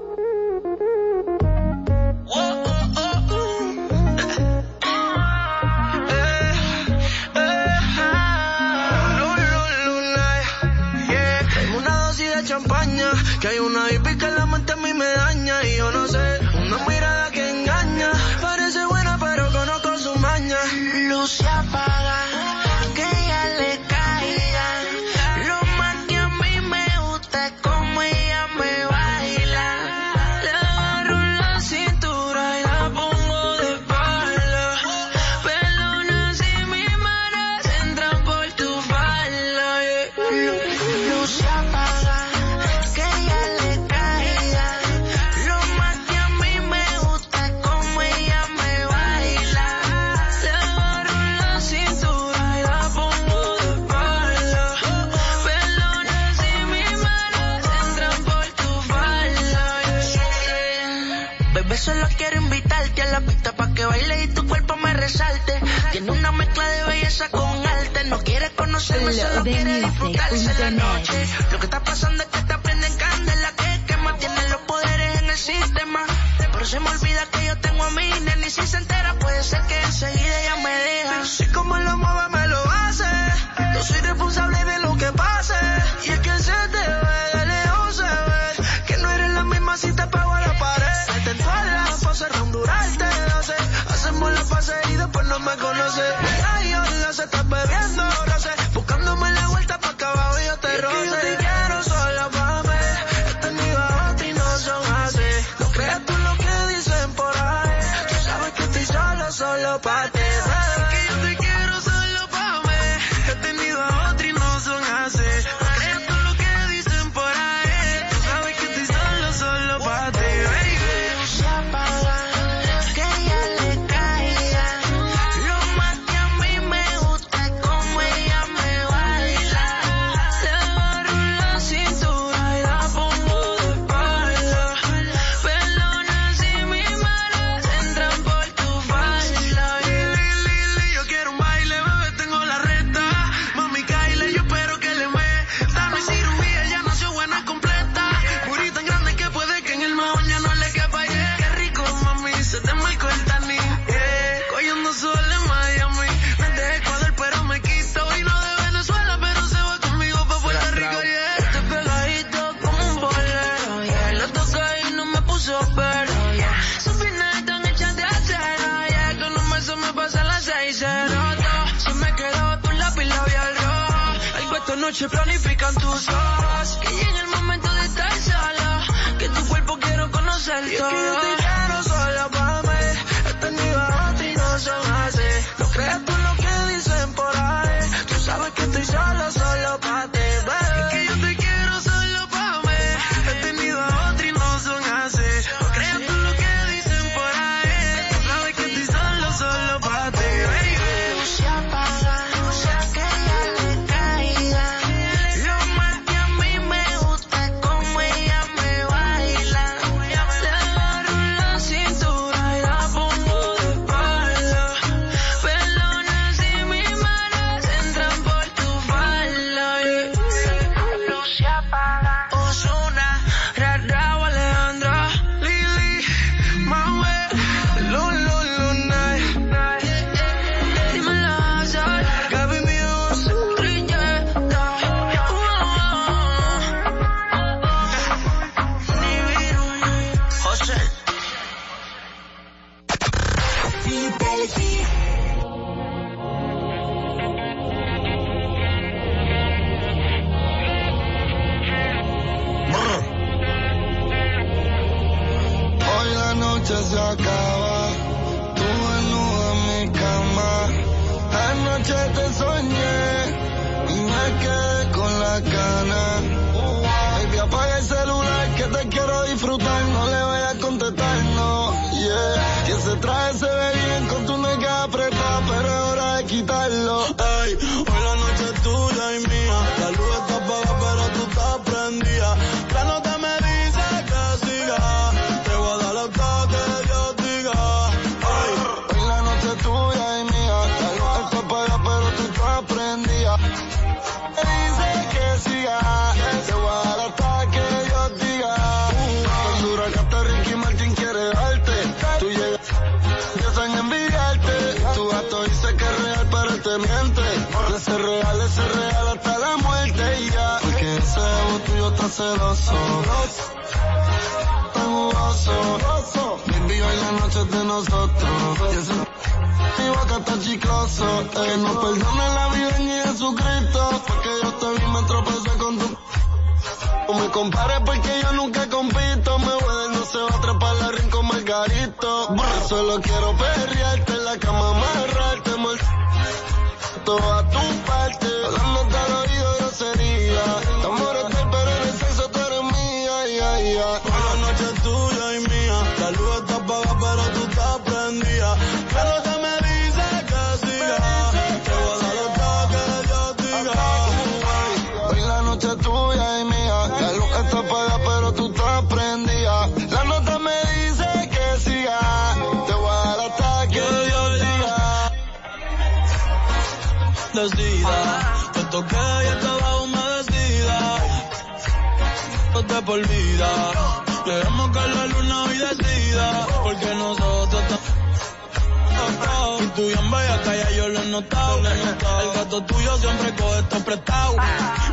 Decida, toqué y estaba humedecida. No te por vida. Dejemos que la luna hoy decida. Porque nosotros estamos. Y tú bien bella, calla, yo lo he notado. El gato tuyo siempre coge esto prestado.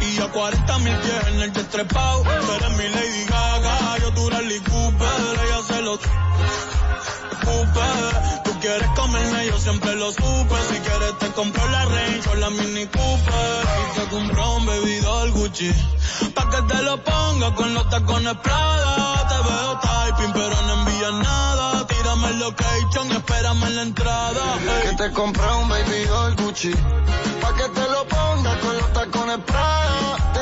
Y yo 40 mil pies en el jet trepado. Tú eres mi Lady Gaga, yo tu Rally Cooper. Ella se lo Cooper. Tú quieres comerme, yo siempre lo supe. Si quieres te compro la Range o la Mini Cooper. Y te compro un bebidor Gucci. Pa' que te lo ponga con los tacones Prada. Te veo typing, pero no envías nada. Tírame el location y espérame en la entrada. Que te compré un baby doll Gucci. Pa' que te lo ponga con los tacones Prada.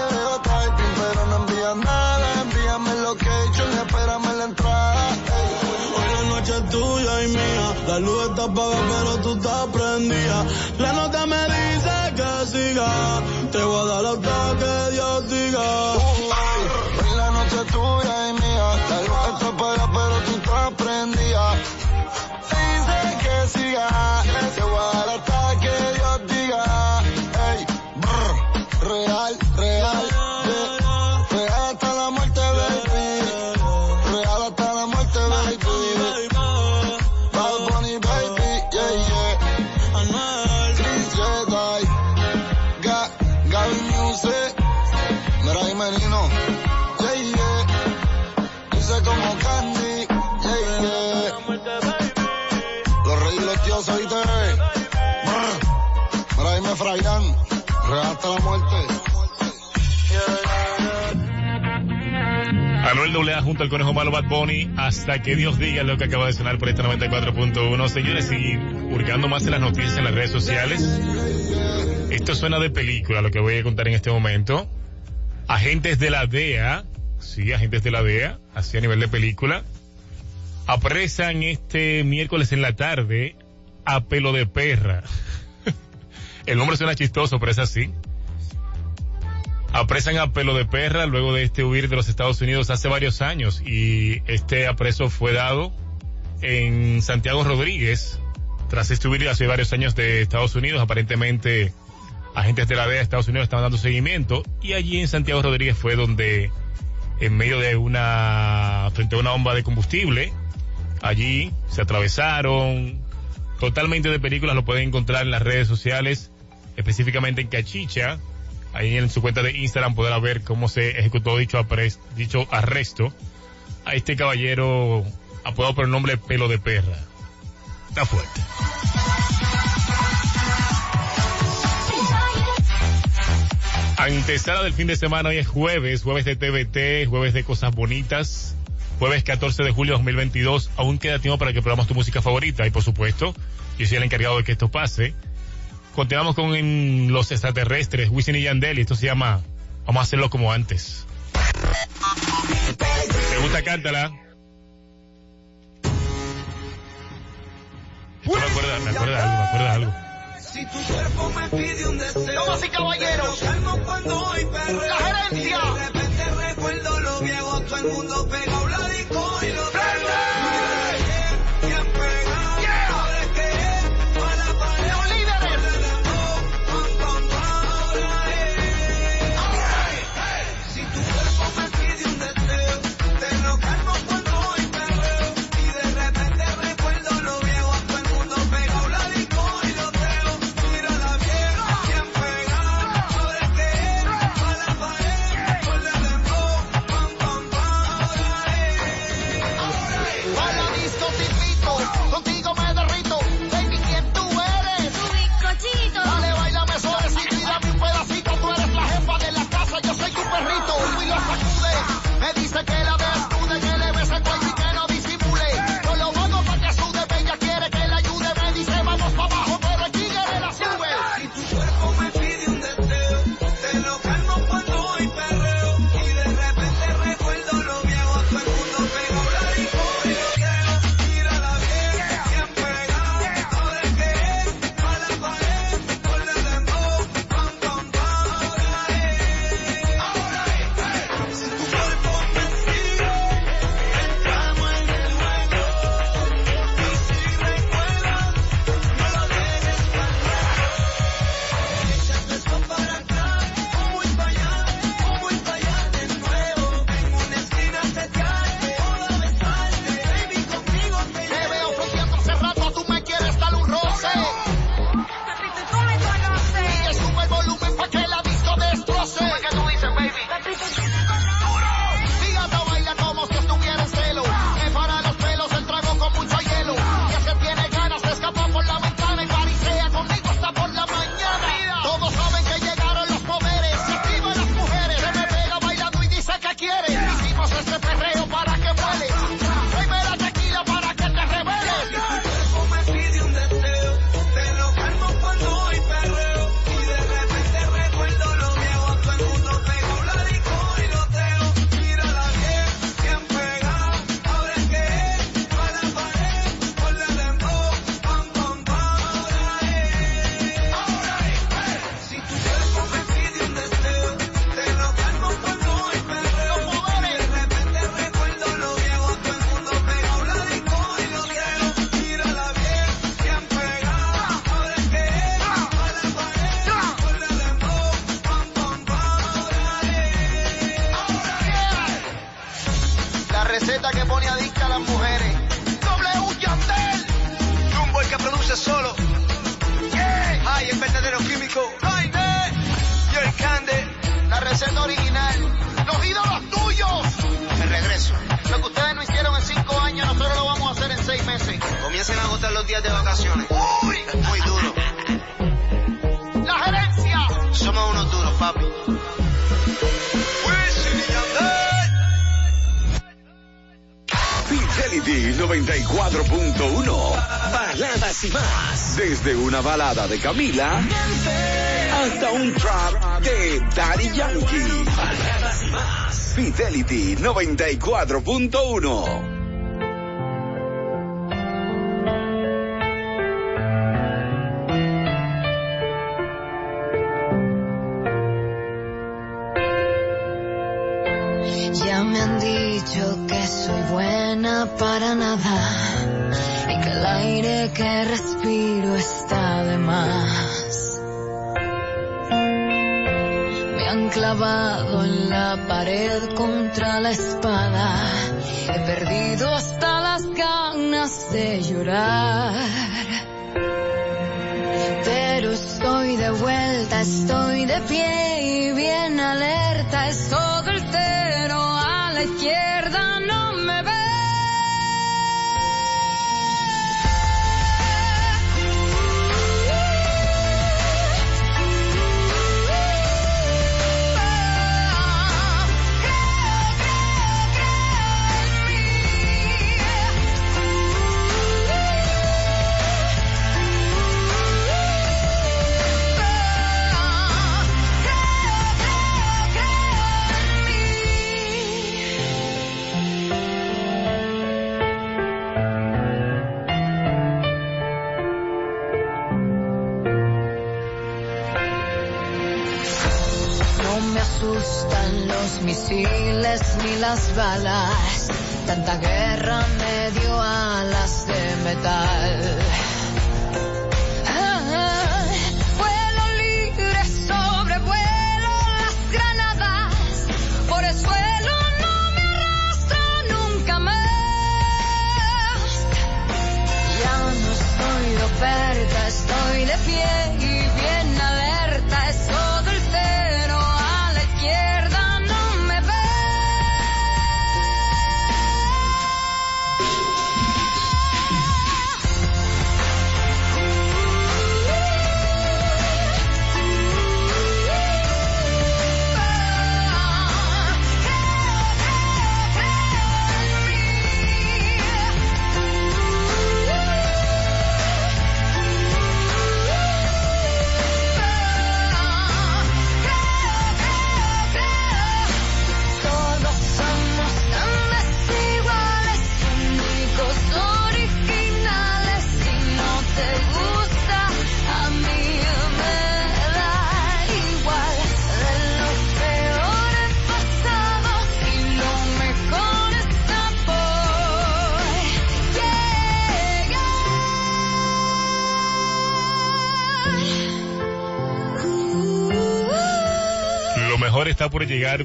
Pero tú estás prendida. La nota me dice que siga. Te voy a dar hasta que AA junto al Conejo Malo Bad Bunny, hasta que Dios diga lo que acaba de sonar por esta 94.1. Señores, y hurgando más en las noticias en las redes sociales, esto suena de película, lo que voy a contar en este momento. Agentes de la DEA, sí, agentes de la DEA, así a nivel de película, apresan este miércoles en la tarde a pelo de perra. El nombre suena chistoso, pero es así. Apresan a pelo de perra luego de este huir de los Estados Unidos hace varios años y este apreso fue dado en Santiago Rodríguez tras este huir hace varios años de Estados Unidos. Aparentemente agentes de la DEA de Estados Unidos estaban dando seguimiento y allí en Santiago Rodríguez fue donde en medio de una, frente a una bomba de combustible, allí se atravesaron, totalmente de películas, lo pueden encontrar en las redes sociales, específicamente en Cachicha, Ahí en su cuenta de Instagram podrá ver cómo se ejecutó dicho, arresto a este caballero apodado por el nombre Pelo de Perra. Está fuerte. Antesala del fin de semana, hoy es jueves, jueves de TVT, jueves de cosas bonitas, jueves 14 de julio 2022. Aún queda tiempo para que probamos tu música favorita y por supuesto, yo soy el encargado de que esto pase. Continuamos con en los extraterrestres, Wisin y Yandel, y esto se llama Vamos a hacerlo como antes. ¿Te gusta cántala? Me acuerda, me acuerda algo, me acuerda algo. Si tu cuerpo me pide un deseo. Toma así, caballeros. Calmo cuando hoy La gerencia. De repente recuerdo lo viejo, todo el mundo pegado la balada de Camila hasta un trap de Daddy Yankee. Fidelity 94.1 Yeah. Balas. Tanta guerra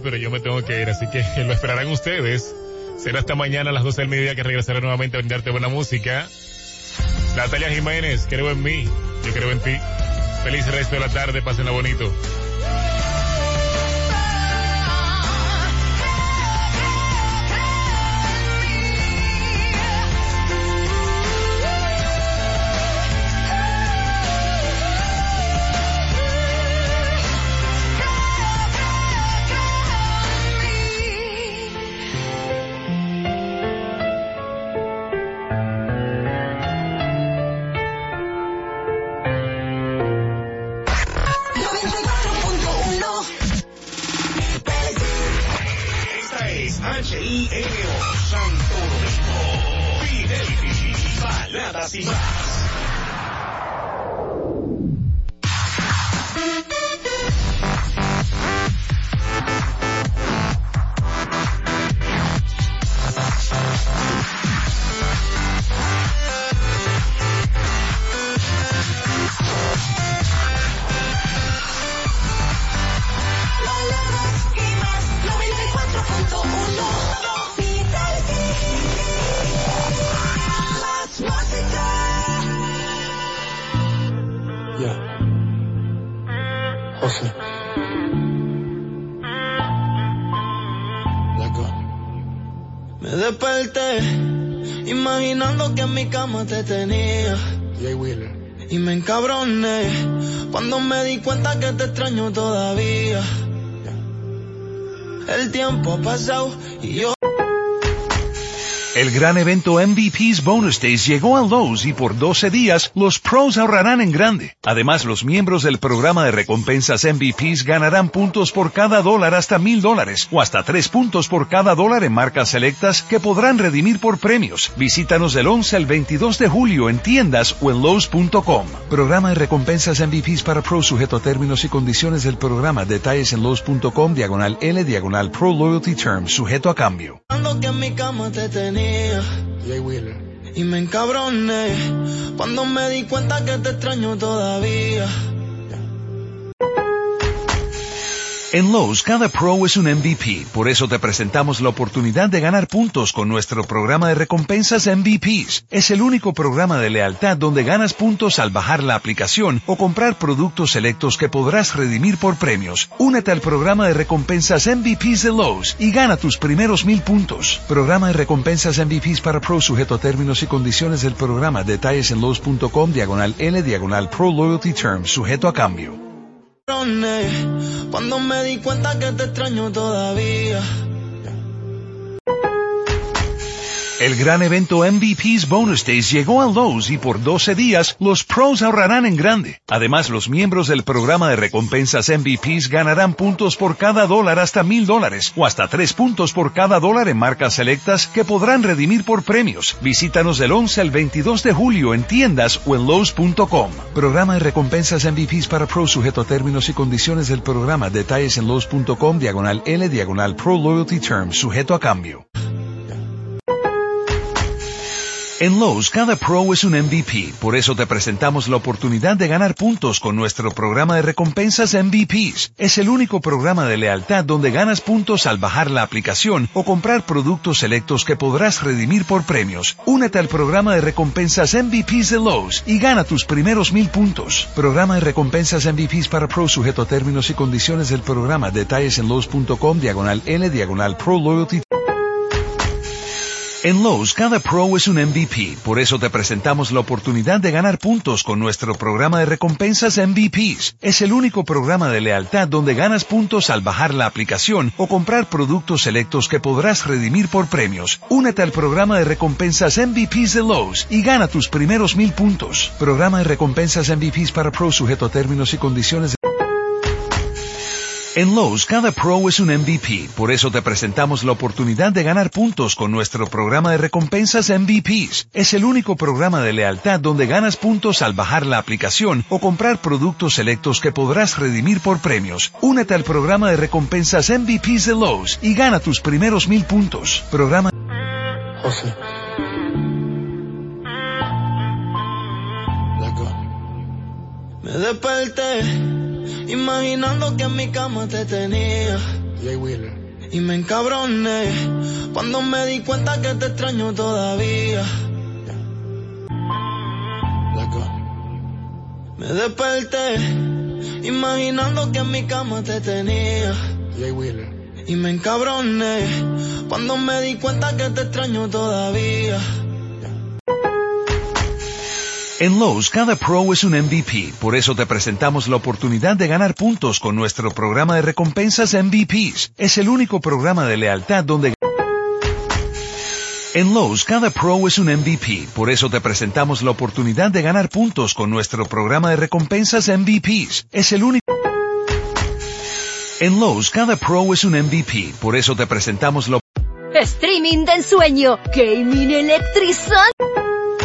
pero yo me tengo que ir, así que lo esperarán ustedes. Será hasta mañana a las 12 del mediodía que regresaré nuevamente a brindarte buena música. Natalia Jiménez, creo en mí, yo creo en ti. Feliz resto de la tarde, pásenla bonito. Cama te tenía. Jay Wheeler. Y me encabroné cuando me di cuenta que te extraño todavía. El tiempo ha pasado y yo... El gran evento MVP's Bonus Days llegó a Lowe's y por 12 días los pros ahorrarán en grande. Además, los miembros del programa de recompensas MVP's ganarán puntos por cada dólar hasta mil dólares o hasta tres puntos por cada dólar en marcas selectas que podrán redimir por premios. Visítanos del 11 al 22 de julio en tiendas o en Lowe's.com. Programa de recompensas MVP's para pros sujeto a términos y condiciones del programa. Detalles en Lowe's.com diagonal L diagonal Pro Loyalty Terms sujeto a cambio. Jay Wheeler. Y me encabroné cuando me di cuenta que te extraño todavía. En Lowe's, cada pro es un MVP. Por eso te presentamos la oportunidad de ganar puntos con nuestro programa de recompensas MVPs. Es el único programa de lealtad donde ganas puntos al bajar la aplicación o comprar productos selectos que podrás redimir por premios. Únete al programa de recompensas MVPs de Lowe's y gana tus primeros mil puntos. Programa de recompensas MVPs para pro sujeto a términos y condiciones del programa. Detalles en Lowe's.com diagonal L diagonal Pro Loyalty Terms sujeto a cambio. Cuando me di cuenta que te extraño todavía. El gran evento MVP's Bonus Days llegó a Lowe's y por 12 días los pros ahorrarán en grande. Además, los miembros del programa de recompensas MVP's ganarán puntos por cada dólar hasta mil dólares o hasta tres puntos por cada dólar en marcas selectas que podrán redimir por premios. Visítanos del 11 al 22 de julio en tiendas o en Lowe's.com. Programa de recompensas MVP's para pros sujeto a términos y condiciones del programa. Detalles en Lowe's.com diagonal L diagonal Pro Loyalty Term sujeto a cambio. En Lowe's, cada pro es un MVP, por eso te presentamos la oportunidad de ganar puntos con nuestro programa de recompensas MVPs. Es el único programa de lealtad donde ganas puntos al bajar la aplicación o comprar productos selectos que podrás redimir por premios. Únete al programa de recompensas MVPs de Lowe's y gana tus primeros mil puntos. Programa de recompensas MVPs para pro sujeto a términos y condiciones del programa. Detalles en Lowe's.com diagonal L diagonal Pro Loyalty. En Lowe's, cada pro es un MVP, por eso te presentamos la oportunidad de ganar puntos con nuestro programa de recompensas MVPs. Es el único programa de lealtad donde ganas puntos al bajar la aplicación o comprar productos selectos que podrás redimir por premios. Únete al programa de recompensas MVPs de Lowe's y gana tus primeros mil puntos. Programa de recompensas MVPs para pro sujeto a términos y condiciones. En Lowe's, cada pro es un MVP, por eso te presentamos la oportunidad de ganar puntos con nuestro programa de recompensas MVPs. Es el único programa de lealtad donde ganas puntos al bajar la aplicación o comprar productos selectos que podrás redimir por premios. Únete al programa de recompensas MVPs de Lowe's y gana tus primeros mil puntos. Programa. José. Me imaginando que en mi cama te tenía. Jay Wheeler. Y me encabroné cuando me di cuenta que te extraño todavía. Me desperté imaginando que en mi cama te tenía. Jay Wheeler. Y me encabroné cuando me di cuenta que te extraño todavía. En Lowe's, cada pro es un MVP, por eso te presentamos la oportunidad de ganar puntos con nuestro programa de recompensas MVPs. Es el único programa de lealtad donde... En Lowe's, cada pro es un MVP, por eso te presentamos la oportunidad de ganar puntos con nuestro programa de recompensas MVPs. Es el único... En Lowe's, cada pro es un MVP, por eso te presentamos la Streaming de ensueño, gaming electrizante.